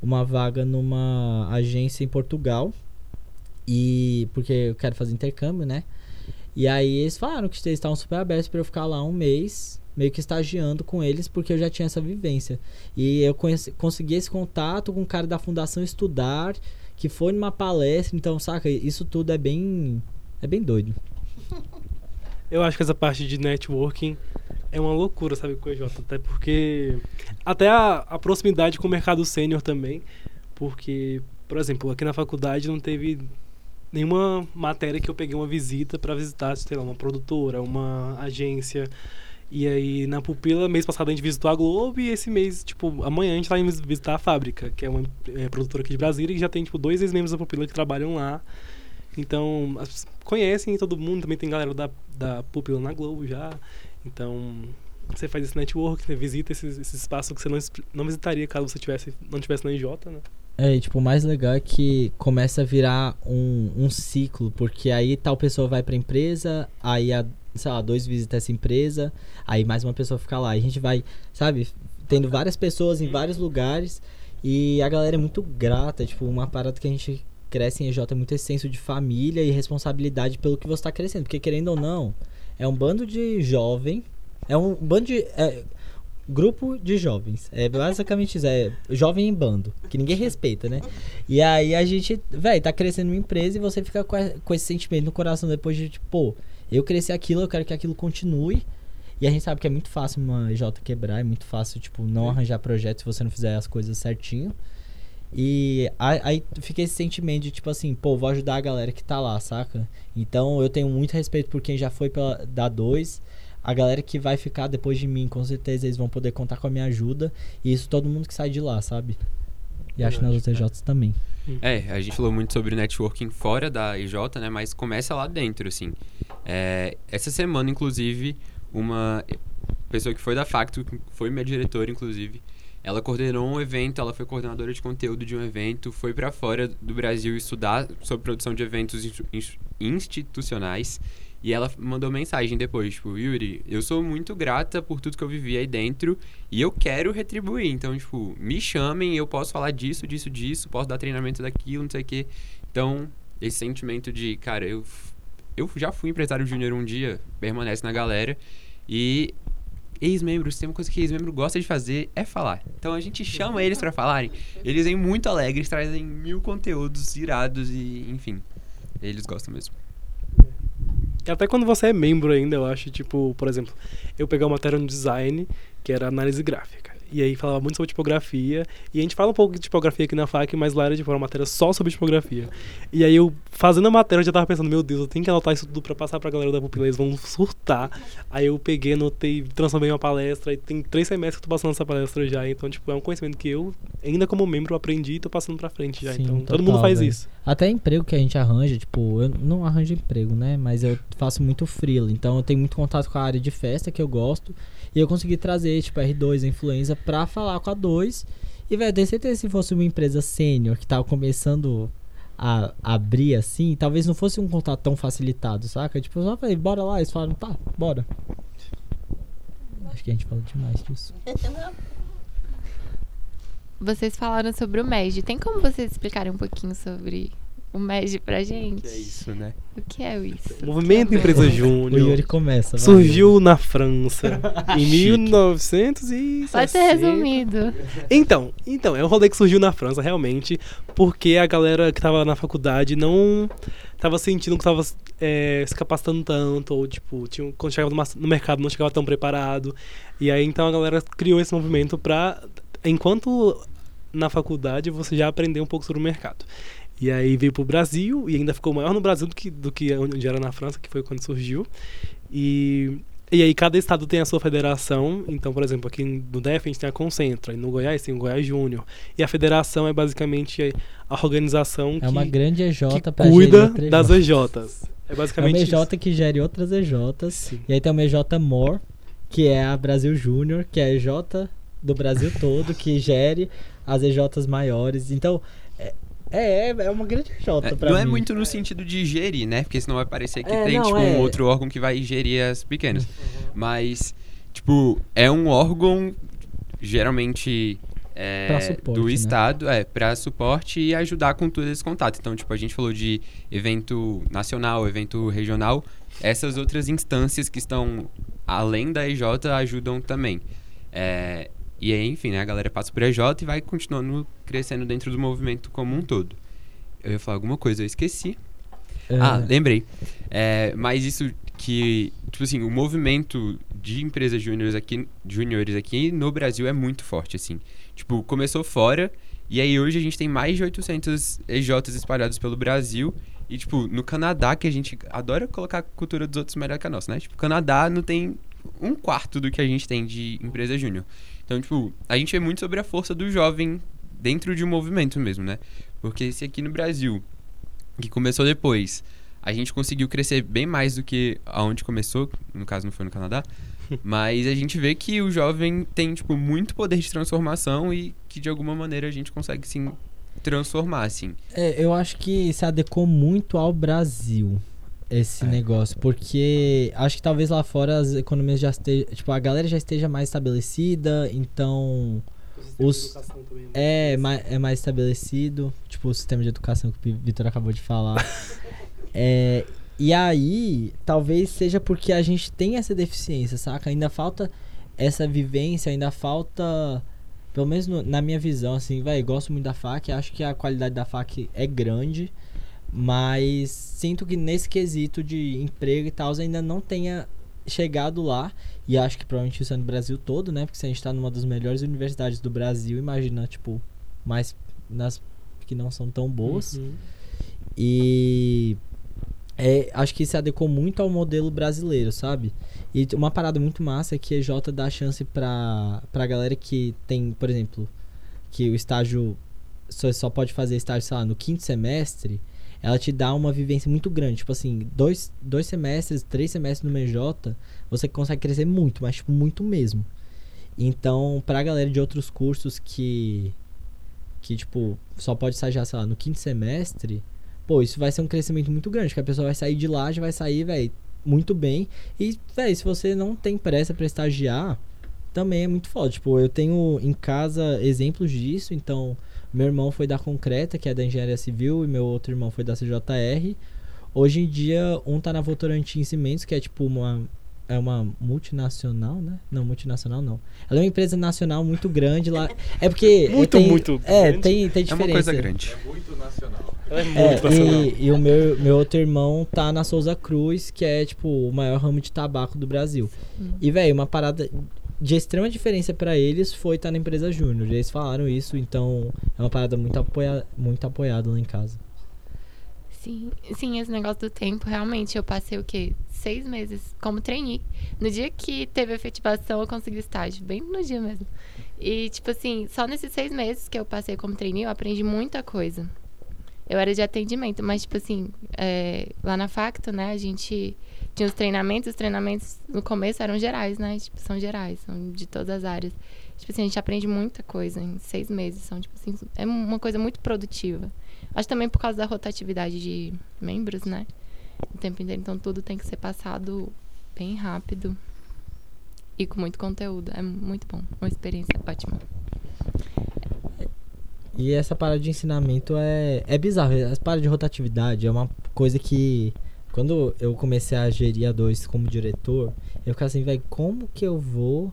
uma vaga numa agência em Portugal. E porque eu quero fazer intercâmbio, né? E aí eles falaram que eles estavam super abertos para eu ficar lá um mês meio que estagiando com eles, porque eu já tinha essa vivência. E eu conheci, consegui esse contato com o cara da Fundação Estudar, que foi numa palestra, então, saca, isso tudo é bem. é bem doido. Eu acho que essa parte de networking é uma loucura, sabe, com o EJ? Até porque. Até a, a proximidade com o mercado sênior também. Porque, por exemplo, aqui na faculdade não teve nenhuma matéria que eu peguei uma visita para visitar, sei lá, uma produtora, uma agência. E aí, na Pupila, mês passado a gente visitou a Globo e esse mês, tipo, amanhã a gente vai visitar a Fábrica, que é uma é, produtora aqui de Brasília e já tem, tipo, dois ex-membros da Pupila que trabalham lá. Então, conhecem todo mundo, também tem galera da, da Pupila na Globo já. Então, você faz esse network, você visita esse, esse espaço que você não, não visitaria caso você tivesse, não tivesse na IJ, né? É, e, tipo, o mais legal é que começa a virar um, um ciclo, porque aí tal pessoa vai pra empresa, aí a, sei lá, dois visitam essa empresa, aí mais uma pessoa fica lá. E a gente vai, sabe, tendo várias pessoas em vários lugares e a galera é muito grata, tipo, uma parada que a gente cresce em EJ é muito esse senso de família e responsabilidade pelo que você tá crescendo, porque querendo ou não, é um bando de jovem, é um bando de... É, grupo de jovens. É basicamente isso, é jovem em bando, que ninguém respeita, né? E aí a gente, velho, tá crescendo uma empresa e você fica com, a, com esse sentimento no coração depois de, tipo, pô, eu cresci aquilo, eu quero que aquilo continue. E a gente sabe que é muito fácil uma J quebrar, é muito fácil, tipo, não arranjar projeto se você não fizer as coisas certinho. E aí fica esse sentimento de, tipo assim, pô, vou ajudar a galera que tá lá, saca? Então eu tenho muito respeito por quem já foi pela, da 2 a galera que vai ficar depois de mim, com certeza eles vão poder contar com a minha ajuda. E isso todo mundo que sai de lá, sabe? E acho que nas outras EJs também. É, a gente falou muito sobre networking fora da EJ, né? Mas começa lá dentro, assim. É, essa semana, inclusive, uma pessoa que foi da Facto, foi minha diretora, inclusive, ela coordenou um evento, ela foi coordenadora de conteúdo de um evento, foi para fora do Brasil estudar sobre produção de eventos institucionais e ela mandou mensagem depois, tipo, Yuri, eu sou muito grata por tudo que eu vivi aí dentro e eu quero retribuir. Então, tipo, me chamem, eu posso falar disso, disso, disso, posso dar treinamento daquilo, não sei o quê. Então, esse sentimento de, cara, eu, eu já fui empresário júnior um dia, permanece na galera. E ex-membros, tem uma coisa que ex-membro gosta de fazer é falar. Então a gente chama eles para falarem. Eles vêm muito alegres, trazem mil conteúdos irados e, enfim, eles gostam mesmo. Até quando você é membro ainda, eu acho, tipo, por exemplo, eu pegar uma matéria no design, que era análise gráfica. E aí falava muito sobre tipografia. E a gente fala um pouco de tipografia aqui na FAC, mas lá era tipo, uma matéria só sobre tipografia. E aí eu, fazendo a matéria, eu já tava pensando, meu Deus, eu tenho que anotar isso tudo pra passar pra galera da pupila, eles vão surtar. Aí eu peguei, anotei, transformei uma palestra, e tem três semestres que eu tô passando essa palestra já. Então, tipo, é um conhecimento que eu, ainda como membro, aprendi e tô passando pra frente já. Sim, então, total, todo mundo faz véio. isso. Até emprego que a gente arranja, tipo, eu não arranjo emprego, né? Mas eu faço muito freela. Então eu tenho muito contato com a área de festa que eu gosto. E eu consegui trazer, tipo, R2, a influência, pra falar com a 2. E, velho, tenho certeza que se fosse uma empresa sênior que tava começando a abrir assim, talvez não fosse um contato tão facilitado, saca? Tipo, eu só falei, bora lá. Eles falaram, tá, bora. Acho que a gente falou demais disso. Vocês falaram sobre o MED. Tem como vocês explicarem um pouquinho sobre o MED pra gente. O que é isso, né? O que é isso? O Movimento é Empresa Júnior. O Yuri começa. Surgiu na França em 1960. Pode ser resumido. Então, então, é um rolê que surgiu na França, realmente, porque a galera que tava na faculdade não tava sentindo que tava é, se capacitando tanto, ou tipo, tinha, quando chegava no, no mercado não chegava tão preparado. E aí então a galera criou esse movimento pra. Enquanto na faculdade você já aprendeu um pouco sobre o mercado. E aí veio pro Brasil e ainda ficou maior no Brasil do que, do que onde era na França, que foi quando surgiu. E, e aí cada estado tem a sua federação. Então, por exemplo, aqui no DF a gente tem a Concentra, e no Goiás tem o Goiás Júnior. E a federação é basicamente a organização é que, uma grande EJ que cuida das EJs. É basicamente é uma EJ isso. que gere outras EJs. Sim. E aí tem uma EJ More, que é a Brasil Júnior, que é a EJ do Brasil todo, que gere as EJs maiores. Então, é, é uma grande J é, pra Não mim. é muito no sentido de gerir, né? Porque senão vai parecer que É, tem, não, tipo, é. um outro órgão que vai gerir as pequenas. Mas, tipo, é um órgão geralmente é, suporte, do né? Estado, é, pra suporte e ajudar com todo esse contato. Então, tipo, a gente falou de evento nacional, evento regional. Essas outras instâncias que estão além da EJ ajudam também. É, e aí, enfim, né, a galera passa por EJ e vai continuando crescendo dentro do movimento como um todo. Eu ia falar alguma coisa, eu esqueci. É, Ah, lembrei. É, mas isso que, tipo assim, o movimento de empresas júniores aqui, júniores aqui no Brasil é muito forte, assim. Tipo, começou fora e aí hoje a gente tem mais de 800 EJs espalhados pelo Brasil. E, tipo, no Canadá, que a gente adora colocar a cultura dos outros melhor que a nossa, né? Tipo, o Canadá não tem um quarto do que a gente tem de empresa júnior. Então, tipo, a gente vê muito sobre a força do jovem dentro de um movimento mesmo, né? Porque se aqui no Brasil, que começou depois, a gente conseguiu crescer bem mais do que aonde começou, no caso não foi no Canadá, mas a gente vê que o jovem tem, tipo, muito poder de transformação e que de alguma maneira a gente consegue sim transformar, assim. É, eu acho que se adequou muito ao Brasil esse é. negócio, porque acho que talvez lá fora as economias já estejam, tipo, a galera já esteja mais estabelecida, então os é, é mais, é mais estabelecido, tipo o sistema de educação que o Vitor acabou de falar. é, e aí, talvez seja porque a gente tem essa deficiência, saca? Ainda falta essa vivência, ainda falta pelo menos no, na minha visão, assim, vai, gosto muito da FAC, acho que a qualidade da FAC é grande, mas sinto que nesse quesito de emprego e tal ainda não tenha chegado lá, e acho que provavelmente isso é no Brasil todo, né? Porque se a gente tá numa das melhores universidades do Brasil, imagina, tipo, mais nas que não são tão boas. Uhum. E é, acho que se adequou muito ao modelo brasileiro, sabe? E uma parada muito massa é que a EJ dá chance pra, pra galera que tem, por exemplo, que o estágio só, só pode fazer estágio, sei lá, no quinto semestre, ela te dá uma vivência muito grande. Tipo assim, dois, dois semestres, três semestres no MJ, você consegue crescer muito, mas tipo, muito mesmo. Então, pra galera de outros cursos que, que tipo, só pode estagiar, sei lá, no quinto semestre, pô, isso vai ser um crescimento muito grande, que a pessoa vai sair de lá, já vai sair, velho, muito bem. E, velho, se você não tem pressa para estagiar, também é muito foda. Tipo, eu tenho em casa exemplos disso, então, meu irmão foi da Concreta, que é da Engenharia Civil, e meu outro irmão foi da CJR. Hoje em dia, um tá na Votorantim Cimentos, que é tipo uma é uma multinacional, né? Não, multinacional não. Ela é uma empresa nacional muito grande lá. É porque. muito, tem, muito. É, grande. tem, tem diferença. É uma coisa grande. É muito nacional. Ela é muito é, nacional. E, e, o meu, meu outro irmão tá na Souza Cruz, que é, tipo, o maior ramo de tabaco do Brasil. Hum. E, velho, uma parada de extrema diferença para eles foi estar tá na empresa Júnior. Eles falaram isso, então é uma parada muito, apoia, muito apoiada lá em casa. Sim, sim, esse negócio do tempo, realmente, eu passei o quê? Seis meses como trainee. No dia que teve efetivação, eu consegui estágio, bem no dia mesmo. E, tipo assim, só nesses seis meses que eu passei como trainee, eu aprendi muita coisa. Eu era de atendimento, mas, tipo assim, é, lá na Facto, né, a gente tinha os treinamentos, os treinamentos no começo eram gerais, né? Tipo, são gerais, são de todas as áreas. Tipo assim, a gente aprende muita coisa em seis meses. São, tipo assim, é uma coisa muito produtiva. Acho também por causa da rotatividade de membros, né? O tempo inteiro. Então tudo tem que ser passado bem rápido e com muito conteúdo. É muito bom. Uma experiência ótima. E essa parada de ensinamento é, é bizarro. Essa parada de rotatividade é uma coisa que. Quando eu comecei a gerir a dois como diretor, eu ficava assim, velho, como que eu vou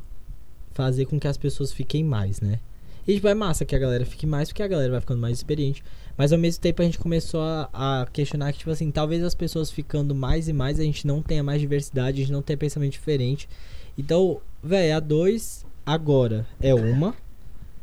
fazer com que as pessoas fiquem mais, né? E tipo, é massa que a galera fique mais, porque a galera vai ficando mais experiente. Mas ao mesmo tempo a gente começou a, a, questionar que, tipo assim, talvez as pessoas ficando mais e mais, a gente não tenha mais diversidade, a gente não tenha pensamento diferente. Então, velho, a 2 agora é uma.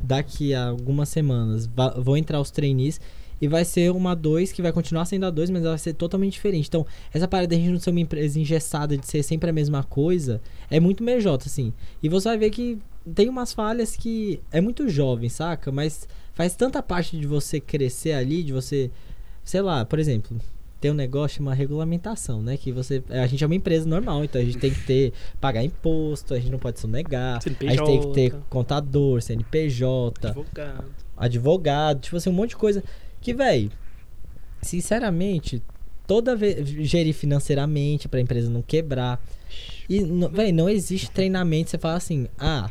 Daqui a algumas semanas vão entrar os trainees. E vai ser uma 2 que vai continuar sendo a 2, mas ela vai ser totalmente diferente. Então, essa parada de a gente não ser uma empresa engessada, de ser sempre a mesma coisa, é muito MJ, assim. E você vai ver que tem umas falhas que é muito jovem, saca? Mas faz tanta parte de você crescer ali, de você, sei lá, por exemplo, tem um negócio uma regulamentação, né? Que você. A gente é uma empresa normal, então a gente tem que ter. pagar imposto, a gente não pode sonegar. CNPJ. A gente tem que ter contador, CNPJ. Advogado. Advogado, tipo assim, um monte de coisa. Que, velho, sinceramente, toda vez. gerir financeiramente pra empresa não quebrar. E, velho, não existe treinamento. Você fala assim, ah,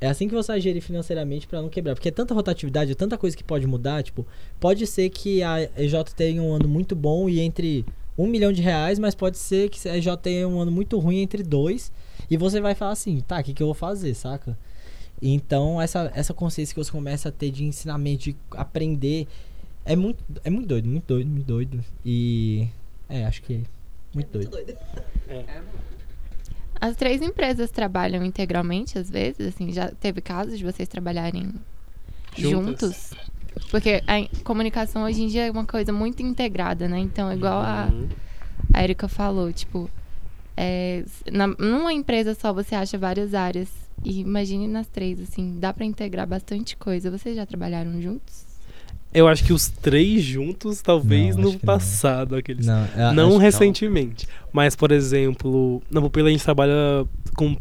é assim que você vai gerir financeiramente para não quebrar. Porque é tanta rotatividade, é tanta coisa que pode mudar. Tipo, pode ser que a EJ tenha um ano muito bom e entre um milhão de reais, mas pode ser que a EJ tenha um ano muito ruim entre dois. E você vai falar assim, tá, o que, que eu vou fazer, saca? Então, essa, essa consciência que você começa a ter de ensinamento, de aprender, é muito, é muito doido, muito doido, muito doido. E. É, acho que é muito, é muito doido. doido. É. as três empresas trabalham integralmente, às vezes, assim, já teve casos de vocês trabalharem juntos? juntos? Porque a comunicação hoje em dia é uma coisa muito integrada, né? Então, igual a, uhum. a Erika falou, tipo, é, na, numa empresa só você acha várias áreas. E imagine nas três, assim, dá para integrar bastante coisa. Vocês já trabalharam juntos? Eu acho que os três juntos, talvez não, no passado, não. aqueles. Não, não recentemente. Não. Mas, por exemplo, na Pupila a gente trabalha com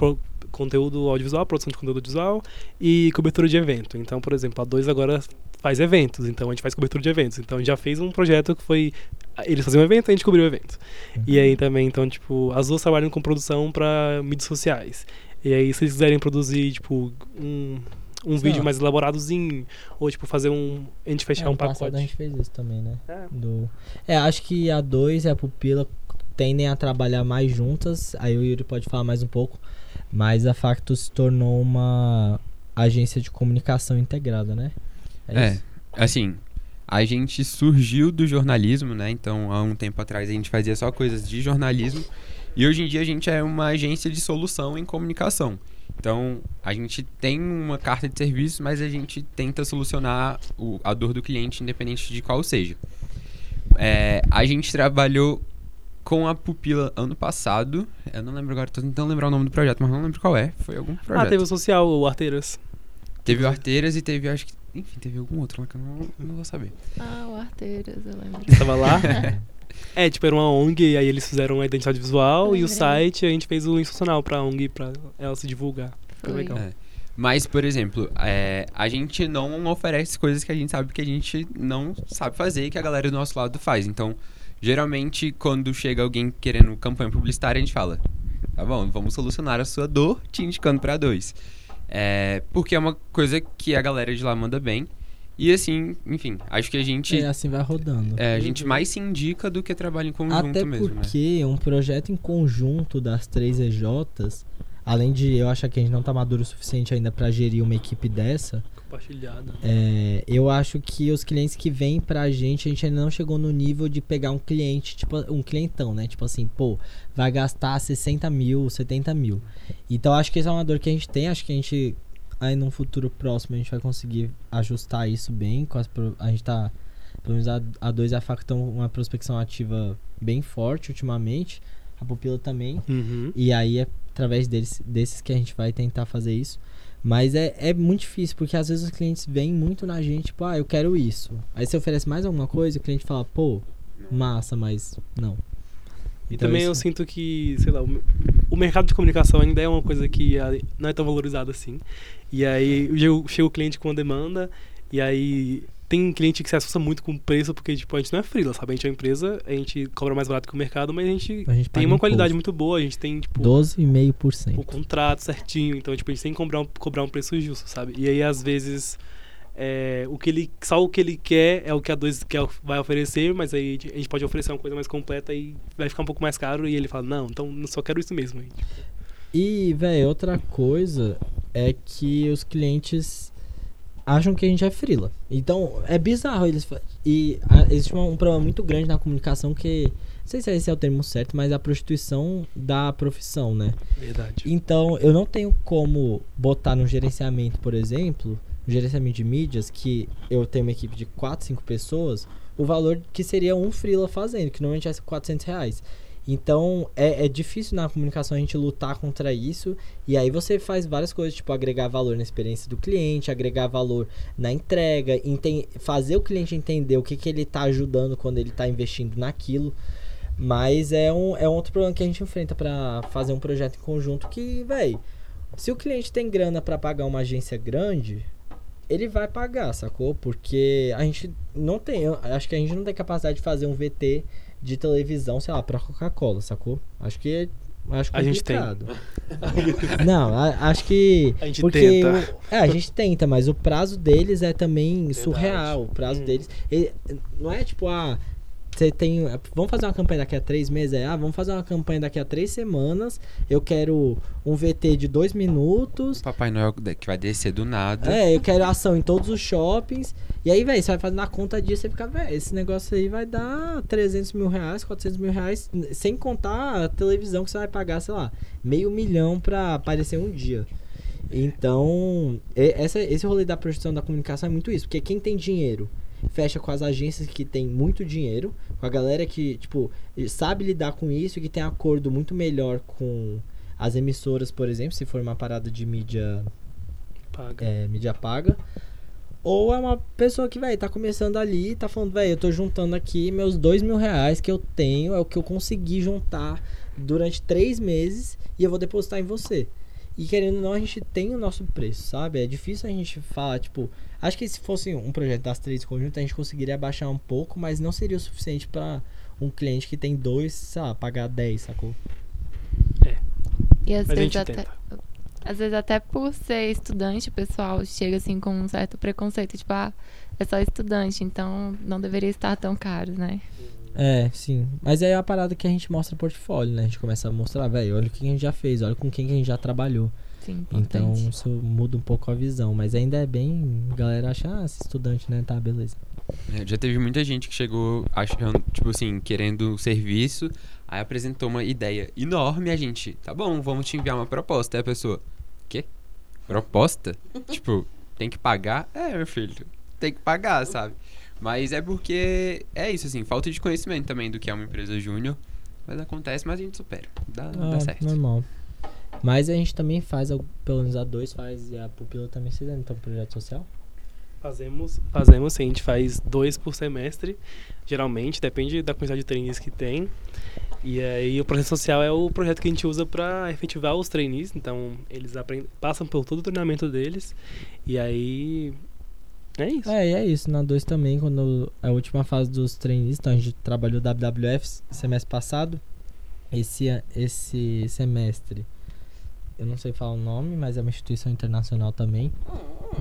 conteúdo audiovisual, produção de conteúdo visual e cobertura de evento. Então, por exemplo, a 2 agora faz eventos, então a gente faz cobertura de eventos. Então a gente já fez um projeto que foi eles faziam um evento, a gente cobriu o evento. Uhum. E aí também, então, tipo, as duas trabalham com produção para mídias sociais. E aí, se eles quiserem produzir, tipo, um, um vídeo mais elaboradozinho, ou tipo, fazer um. A gente fechar é, um pacote. a gente fez isso também, né? É. Do... é, acho que a 2 e a Pupila tendem a trabalhar mais juntas. Aí o Yuri pode falar mais um pouco. Mas a Facto se tornou uma agência de comunicação integrada, né? É, é assim, a gente surgiu do jornalismo, né? Então, há um tempo atrás a gente fazia só coisas de jornalismo. E hoje em dia a gente é uma agência de solução em comunicação. Então, a gente tem uma carta de serviço, mas a gente tenta solucionar o, a dor do cliente, independente de qual seja. É, a gente trabalhou com a Pupila ano passado. Eu não lembro agora, tô tentando lembrar o nome do projeto, mas não lembro qual é. Foi algum ah, projeto. Ah, teve o social, o Arteiras. Teve o Arteiras e teve, acho que. Enfim, teve algum outro lá que eu não, não vou saber. Ah, o Arteiras, eu lembro. Você tava lá? é, tipo, era uma ONG, e aí eles fizeram a identidade visual e o site, a gente fez o institucional pra ONG, pra ela se divulgar. Foi legal. É. Mas, por exemplo, é, a gente não oferece coisas que a gente sabe que a gente não sabe fazer e que a galera do nosso lado faz. Então, geralmente, quando chega alguém querendo campanha publicitária, a gente fala: tá bom, vamos solucionar a sua dor te indicando para dois. É, porque é uma coisa que a galera de lá manda bem. E assim, enfim, acho que a gente. É, assim vai rodando. É, a gente mais se indica do que trabalha em conjunto Até mesmo. Né? porque né? um projeto em conjunto das três EJs Além de eu achar que a gente não tá maduro o suficiente ainda para gerir uma equipe dessa. Compartilhada. É, eu acho que os clientes que vêm pra gente, a gente ainda não chegou no nível de pegar um cliente, tipo, um clientão, né? Tipo assim, pô, vai gastar 60 mil, 70 mil. Então acho que essa é uma dor que a gente tem, acho que a gente aí num futuro próximo a gente vai conseguir ajustar isso bem. Com as, a gente tá. Pelo menos a, a 2 e a FAC estão uma prospecção ativa bem forte ultimamente. A pupila também. Uhum. E aí é através deles, desses que a gente vai tentar fazer isso. Mas é, é muito difícil, porque às vezes os clientes vêm muito na gente, tipo, ah, eu quero isso. Aí você oferece mais alguma coisa, o cliente fala, pô, massa, mas não. E então, também isso... eu sinto que, sei lá, o, o, mercado de comunicação ainda é uma coisa que não é tão valorizado assim. E aí chega o cliente com uma demanda, e aí tem cliente que se assusta muito com o preço, porque tipo, a gente não é freela, sabe? A gente é uma empresa, a gente cobra mais barato que o mercado, mas a gente, a gente tem uma qualidade muito boa, a gente tem, tipo... 12,5%. O contrato certinho, então, tipo, a gente tem que cobrar um, cobrar um preço justo, sabe? E aí, às vezes, é, o que ele, só o que ele quer é o que a 2 quer, vai oferecer, mas aí a gente pode oferecer uma coisa mais completa e vai ficar um pouco mais caro, e ele fala, não, então só quero isso mesmo. Aí, tipo. E, velho, outra coisa é que os clientes acham que a gente é frila. Então, é bizarro eles e a, existe um, um, problema muito grande na comunicação que não sei se esse é o termo certo, mas a prostituição da profissão, né? Verdade. Então, eu não tenho como botar no gerenciamento, por exemplo, no gerenciamento de mídias que eu tenho uma equipe de 4, 5 pessoas, o valor que seria um freela fazendo, que normalmente é 400 reais. Então é, é difícil na comunicação a gente lutar contra isso. E aí você faz várias coisas, tipo agregar valor na experiência do cliente, agregar valor na entrega, fazer o cliente entender o que, que ele está ajudando quando ele está investindo naquilo. Mas é um, é um outro problema que a gente enfrenta para fazer um projeto em conjunto que, velho, se o cliente tem grana para pagar uma agência grande, ele vai pagar, sacou? Porque a gente não tem, acho que a gente não tem capacidade de fazer um VT de televisão, sei lá, pra Coca-Cola, sacou? Acho que acho complicado. A gente tem. Não, a, acho que. A gente porque tenta. O, é, a gente tenta, mas o prazo deles é também Verdade. surreal. O prazo hum. deles. Ele, não é tipo, ah, você tem. Vamos fazer uma campanha daqui a três meses? É, ah, vamos fazer uma campanha daqui a três semanas. Eu quero um VT de dois minutos. Papai Noel que vai descer do nada. É, eu quero ação em todos os shoppings. E aí, velho, você vai fazer na conta disso e fica, velho, esse negócio aí vai dar 300 mil reais, 400 mil reais, sem contar a televisão que você vai pagar, sei lá, meio milhão pra aparecer um dia. Então, essa, esse rolê da prostituição da comunicação é muito isso, porque quem tem dinheiro fecha com as agências que tem muito dinheiro, com a galera que, tipo, sabe lidar com isso, que tem acordo muito melhor com as emissoras, por exemplo, se for uma parada de mídia paga. É, mídia paga. Ou é uma pessoa que, velho, tá começando ali tá falando, velho, eu tô juntando aqui meus dois mil reais que eu tenho, é o que eu consegui juntar durante três meses e eu vou depositar em você. E querendo ou não, a gente tem o nosso preço, sabe? É difícil a gente falar, tipo, acho que se fosse um projeto das três conjuntas, a gente conseguiria abaixar um pouco, mas não seria o suficiente para um cliente que tem dois, sei lá, pagar 10, sacou? É. E às vezes até. Tenta. Às vezes até por ser estudante, o pessoal chega assim com um certo preconceito, tipo, ah, é só estudante, então não deveria estar tão caro, né? É, sim. Mas é a parada que a gente mostra portfólio, né? A gente começa a mostrar, velho, olha o que a gente já fez, olha com quem que a gente já trabalhou. Sim, então isso muda um pouco a visão. Mas ainda é bem. A galera acha, ah, esse estudante, né? Tá, beleza. É, já teve muita gente que chegou achando, tipo assim, querendo serviço, aí apresentou uma ideia enorme a gente, tá bom, vamos te enviar uma proposta. Aí a pessoa, quê? Proposta? tipo, tem que pagar? É, meu filho, tem que pagar, sabe? Mas é porque é isso, assim, falta de conhecimento também do que é uma empresa júnior. Mas acontece, mas a gente supera. Dá, ah, dá certo. Normal. Mas a gente também faz, pelo menos a dois faz, e a pupila também se então projeto social? Fazemos, fazemos sim, a gente faz dois por semestre, geralmente, depende da quantidade de trainees que tem. E aí o projeto social é o projeto que a gente usa para efetivar os trainees, então eles aprendem, passam por todo o treinamento deles, e aí é isso. É, é isso. Na 2 também, quando a última fase dos trainees, então a gente trabalhou WWF semestre passado. Esse, esse semestre, eu não sei falar o nome, mas é uma instituição internacional também.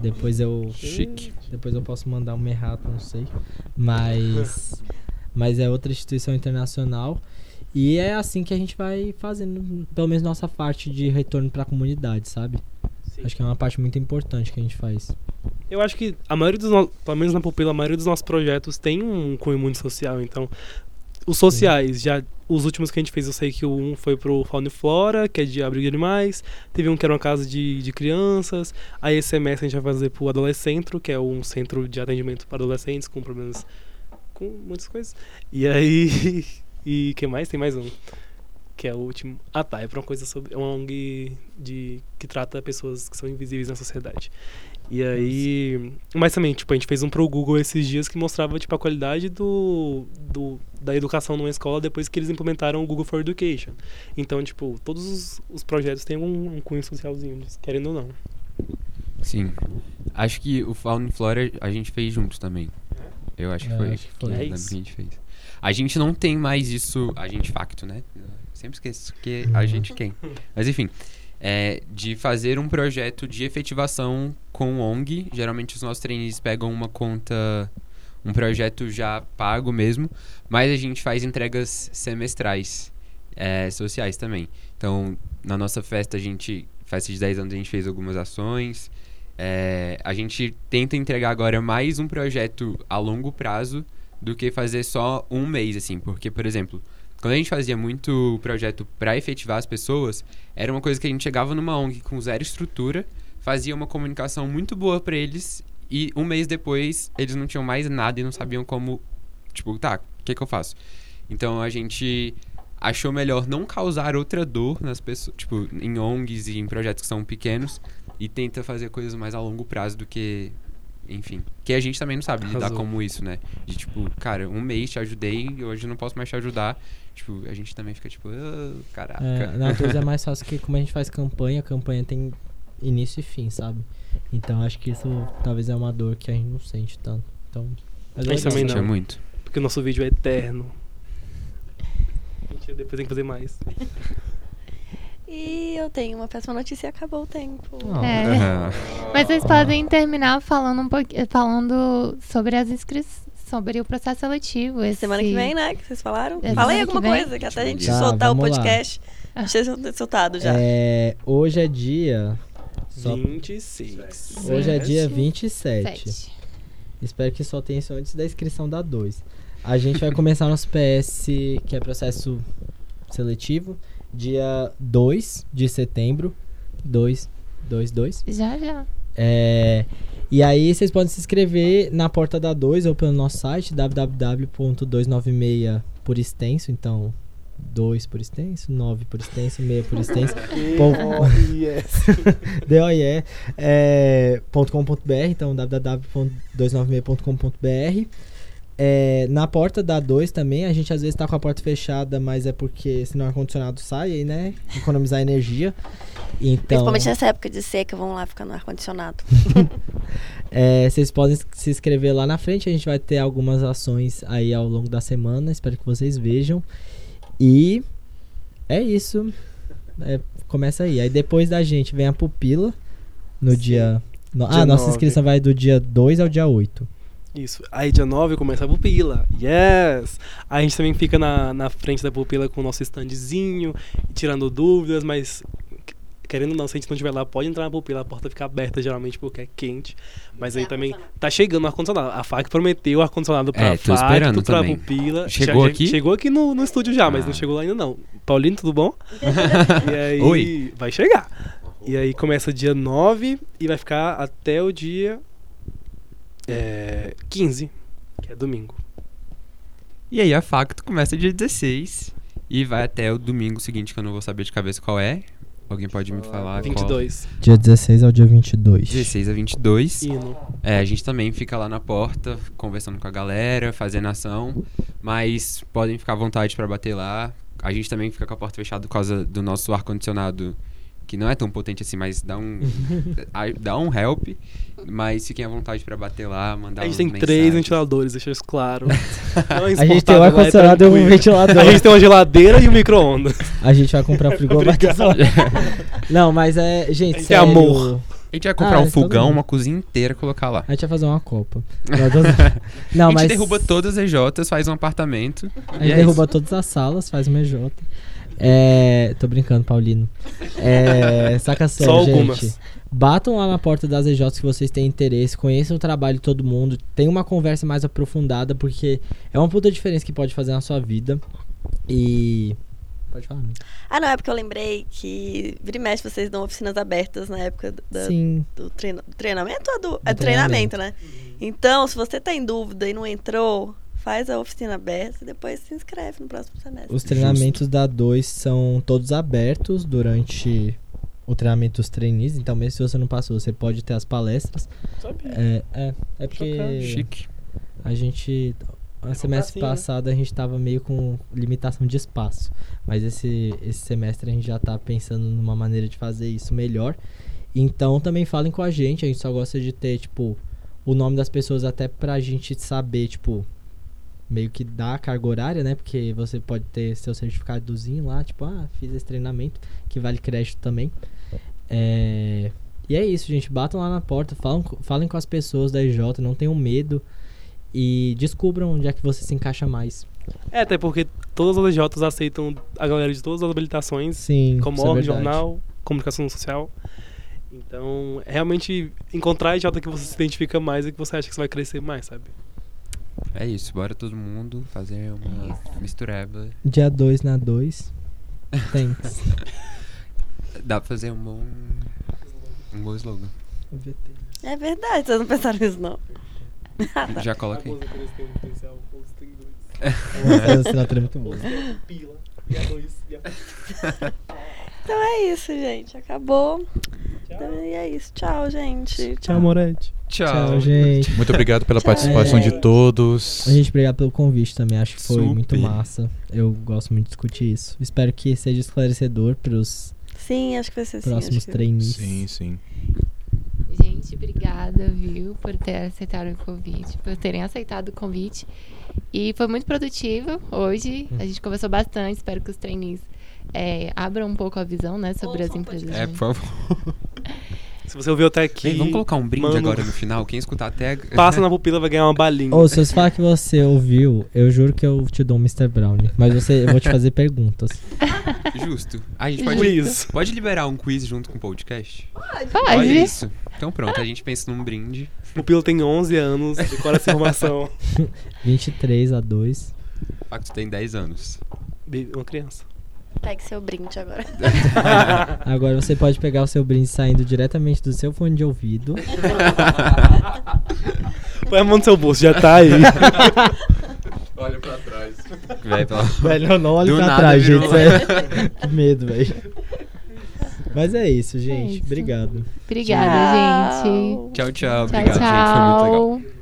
Depois eu. Chique. Depois eu posso mandar um errado, não sei. Mas. mas é outra instituição internacional. E é assim que a gente vai fazendo, pelo menos nossa parte de retorno para a comunidade, sabe? Sim. Acho que é uma parte muito importante que a gente faz. Eu acho que a maioria dos nossos, pelo menos na Pupila, a maioria dos nossos projetos tem um cunho muito social, então os sociais, Sim. já os últimos que a gente fez, eu sei que um foi pro Fauna e Flora, que é de abrigo de animais, teve um que era uma casa de, de crianças, aí esse semestre a gente vai fazer pro Adolescentro, que é um centro de atendimento para adolescentes com problemas com muitas coisas. E aí e que mais? Tem mais um que é o último. Ah, tá. É pra uma coisa sobre. É uma ONG de, que trata pessoas que são invisíveis na sociedade. E aí. Mas também, tipo, a gente fez um pro Google esses dias que mostrava, tipo, a qualidade do, do, da educação numa escola depois que eles implementaram o Google for Education. Então, tipo, todos os, os projetos têm um, um cunho socialzinho, querendo ou não. Sim. Acho que o Fauna Flora a gente fez juntos também. Eu acho que é, foi. Acho que foi. É isso. que a gente fez. A gente não tem mais isso. A gente facto, né? Eu sempre esqueço que a gente quem. Mas enfim é, de fazer um projeto de efetivação com ONG. Geralmente os nossos trainees pegam uma conta, um projeto já pago mesmo, mas a gente faz entregas semestrais é, sociais também. Então, na nossa festa, a gente, festa de 10 anos, a gente fez algumas ações. É, a gente tenta entregar agora mais um projeto a longo prazo do que fazer só um mês, assim. Porque, por exemplo, quando a gente fazia muito projeto para efetivar as pessoas, era uma coisa que a gente chegava numa ONG com zero estrutura, fazia uma comunicação muito boa para eles e um mês depois eles não tinham mais nada e não sabiam como, tipo, tá, o que que eu faço? Então a gente achou melhor não causar outra dor nas pessoas, tipo, em ONGs e em projetos que são pequenos e tenta fazer coisas mais a longo prazo do que enfim. Que a gente também não sabe lidar como isso, né? De tipo, cara, um mês te ajudei e hoje não posso mais te ajudar. Tipo, a gente também fica tipo, oh, caraca. É, na coisa é mais fácil que como a gente faz campanha, a campanha tem início e fim, sabe? Então acho que isso talvez é uma dor que a gente não sente tanto. Então, mas a gente também não. muito. Porque o nosso vídeo é eterno. A gente depois tem que fazer mais. E eu tenho uma péssima notícia e acabou o tempo. Oh. É. Mas vocês podem terminar falando um pouquinho, falando sobre as inscrições sobre o processo seletivo. Esse... Semana que vem, né? Que vocês falaram? É, Fala aí alguma que coisa, que até a gente tá, soltar o podcast. Lá. Deixa soltado já. É, hoje é dia. Só... 26. Hoje é dia 27. 7. Espero que só tenha isso antes da inscrição da 2. A gente vai começar nosso PS, que é processo seletivo dia 2 de setembro. 2, 2, 2. Já, já. É, e aí vocês podem se inscrever na porta da 2 ou pelo nosso site www.296 por extenso, então 2 por extenso, 9 por extenso, 6 por extenso. DOIE. é, .com.br, então www.296.com.br. É, na porta da 2 também, a gente às vezes tá com a porta fechada, mas é porque senão o ar-condicionado sai aí, né? Economizar energia. Então, Principalmente nessa época de seca, vão lá ficar no ar-condicionado. é, vocês podem se inscrever lá na frente, a gente vai ter algumas ações aí ao longo da semana, espero que vocês vejam. E é isso. É, começa aí. Aí depois da gente vem a pupila no Sim. dia. no- Dia ah, nossa 9. inscrição vai do dia 2 ao dia 8. Isso. Aí dia 9 começa a pupila. Yes! Aí a gente também fica na, na frente da pupila com o nosso standzinho, tirando dúvidas, mas qu- querendo ou não, se a gente não estiver lá, pode entrar na pupila, a porta fica aberta geralmente porque é quente. Mas aí também tá chegando o ar-condicionado. A FAC prometeu o ar-condicionado pra É, tô FAC, esperando pra também. pupila. Chegou Já- aqui? Chegou aqui no, no estúdio já, mas Ah. não chegou lá ainda não. Paulinho, tudo bom? e aí Oi. vai chegar. E aí começa dia 9 e vai ficar até o dia é, 15, que é domingo. E aí a Facto começa dia 16 e vai até o domingo seguinte, que eu não vou saber de cabeça qual é. Alguém pode me falar qual? 22. Dia 16 ao dia 22. 16 a 22. Hino. É, a gente também fica lá na porta, conversando com a galera, fazendo ação, mas podem ficar à vontade pra bater lá. A gente também fica com a porta fechada por causa do nosso ar-condicionado, que não é tão potente assim, mas dá um, dá um help. Mas fiquem à vontade pra bater lá, mandar A gente tem três mensagens. ventiladores, deixa isso claro. Não é A gente tem o insuportável, lá é ar-condicionado e um ventilador. A gente tem uma geladeira e um micro-ondas. A gente vai comprar frigobar. Não, mas é. Gente, A gente sério, tem amor. A gente vai comprar Ah, um é, fogão, uma cozinha inteira e colocar lá. A gente vai fazer uma copa. Não, a gente mas. derruba todas as EJs, faz um apartamento. A gente é derruba isso. todas as salas, faz uma EJ. É. Tô brincando, Paulino. É. Saca sério, Só gente. algumas. Batam lá na porta das EJs que vocês têm interesse, conheçam o trabalho de todo mundo, tem uma conversa mais aprofundada, porque é uma puta diferença que pode fazer na sua vida. E. Pode falar, amigo. Ah, não, é porque eu lembrei que vira e mexe vocês dão oficinas abertas na época da- Sim. do treina- treinamento ou do, é Do treinamento, né? Então, se você tá em dúvida e não entrou, faz a oficina aberta e depois se inscreve no próximo semestre. Os treinamentos da 2 são todos abertos durante o treinamento dos trainees, então mesmo se você não passou, você pode ter as palestras. Sabia. É, é, é porque Chique. a gente. A semestre pracinha, né? passado a gente tava meio com limitação de espaço. Mas esse, esse semestre a gente já tá pensando numa maneira de fazer isso melhor. Então também falem com a gente, a gente só gosta de ter, tipo, o nome das pessoas até pra gente saber, tipo, meio que dar a carga horária, né? Porque você pode ter seu certificadozinho lá, tipo, ah, fiz esse treinamento, que vale crédito também. É... E é isso, gente. Batam lá na porta, falam, falem com as pessoas da EJ, não tenham medo e descubram onde é que você se encaixa mais. É, até porque todas as LJs aceitam a galera de todas as habilitações, Sim, como é órgão, verdade. jornal, comunicação social. Então, é realmente encontrar a LJ que você se identifica mais e que você acha que você vai crescer mais, sabe? É isso, bora todo mundo fazer uma mistureba. Dia 2 na 2. Thanks. Dá pra fazer um bom. Um bom slogan. É verdade, vocês não pensaram nisso, não. Ah, tá. Já coloca aí. Essa assinatura é muito boa. Então é isso, gente. Acabou. Então, e é isso. Tchau, gente. Tchau, Moretti. Tchau. Tchau, gente. Muito obrigado pela Tchau. participação de É. todos. A gente obrigado pelo convite também, acho que foi Super. muito massa. Eu gosto muito de discutir isso. Espero que seja esclarecedor pros Sim, acho que vai ser assim. próximos trainees. Sim, sim. Gente, obrigada, viu, por ter aceitado o convite, por terem aceitado o convite. E foi muito produtivo hoje. A gente conversou bastante. Espero que os trainees é, abram um pouco a visão, né, sobre as Ouçam o empresas. É, por favor. Se você ouviu até aqui, Bem, vamos colocar um brinde mano, agora no final. Quem escutar até. passa na pupila vai ganhar uma balinha. Ou se você falar que você ouviu, eu juro que eu te dou um Mr. Brownie. Mas você, eu vou te fazer perguntas. Justo. A gente pode, Quiz. pode liberar um quiz junto com o podcast? Olha Pode. isso. Então pronto, a gente pensa num brinde. Pupila tem 11 anos, decora essa informação. 23 a 2. Facto tem 10 anos. Uma criança. Pegue seu brinde agora. Agora você pode pegar o seu brinde saindo diretamente do seu fone de ouvido. Põe a mão no seu bolso, já tá aí. Olha pra trás. Vai pela... Velho, não olhe Do pra nada trás, gente. sério. que medo, velho. Mas é isso, gente. isso. Obrigado. Obrigada, gente. Tchau, tchau. Tchau, Obrigado, gente. Foi muito legal. tchau.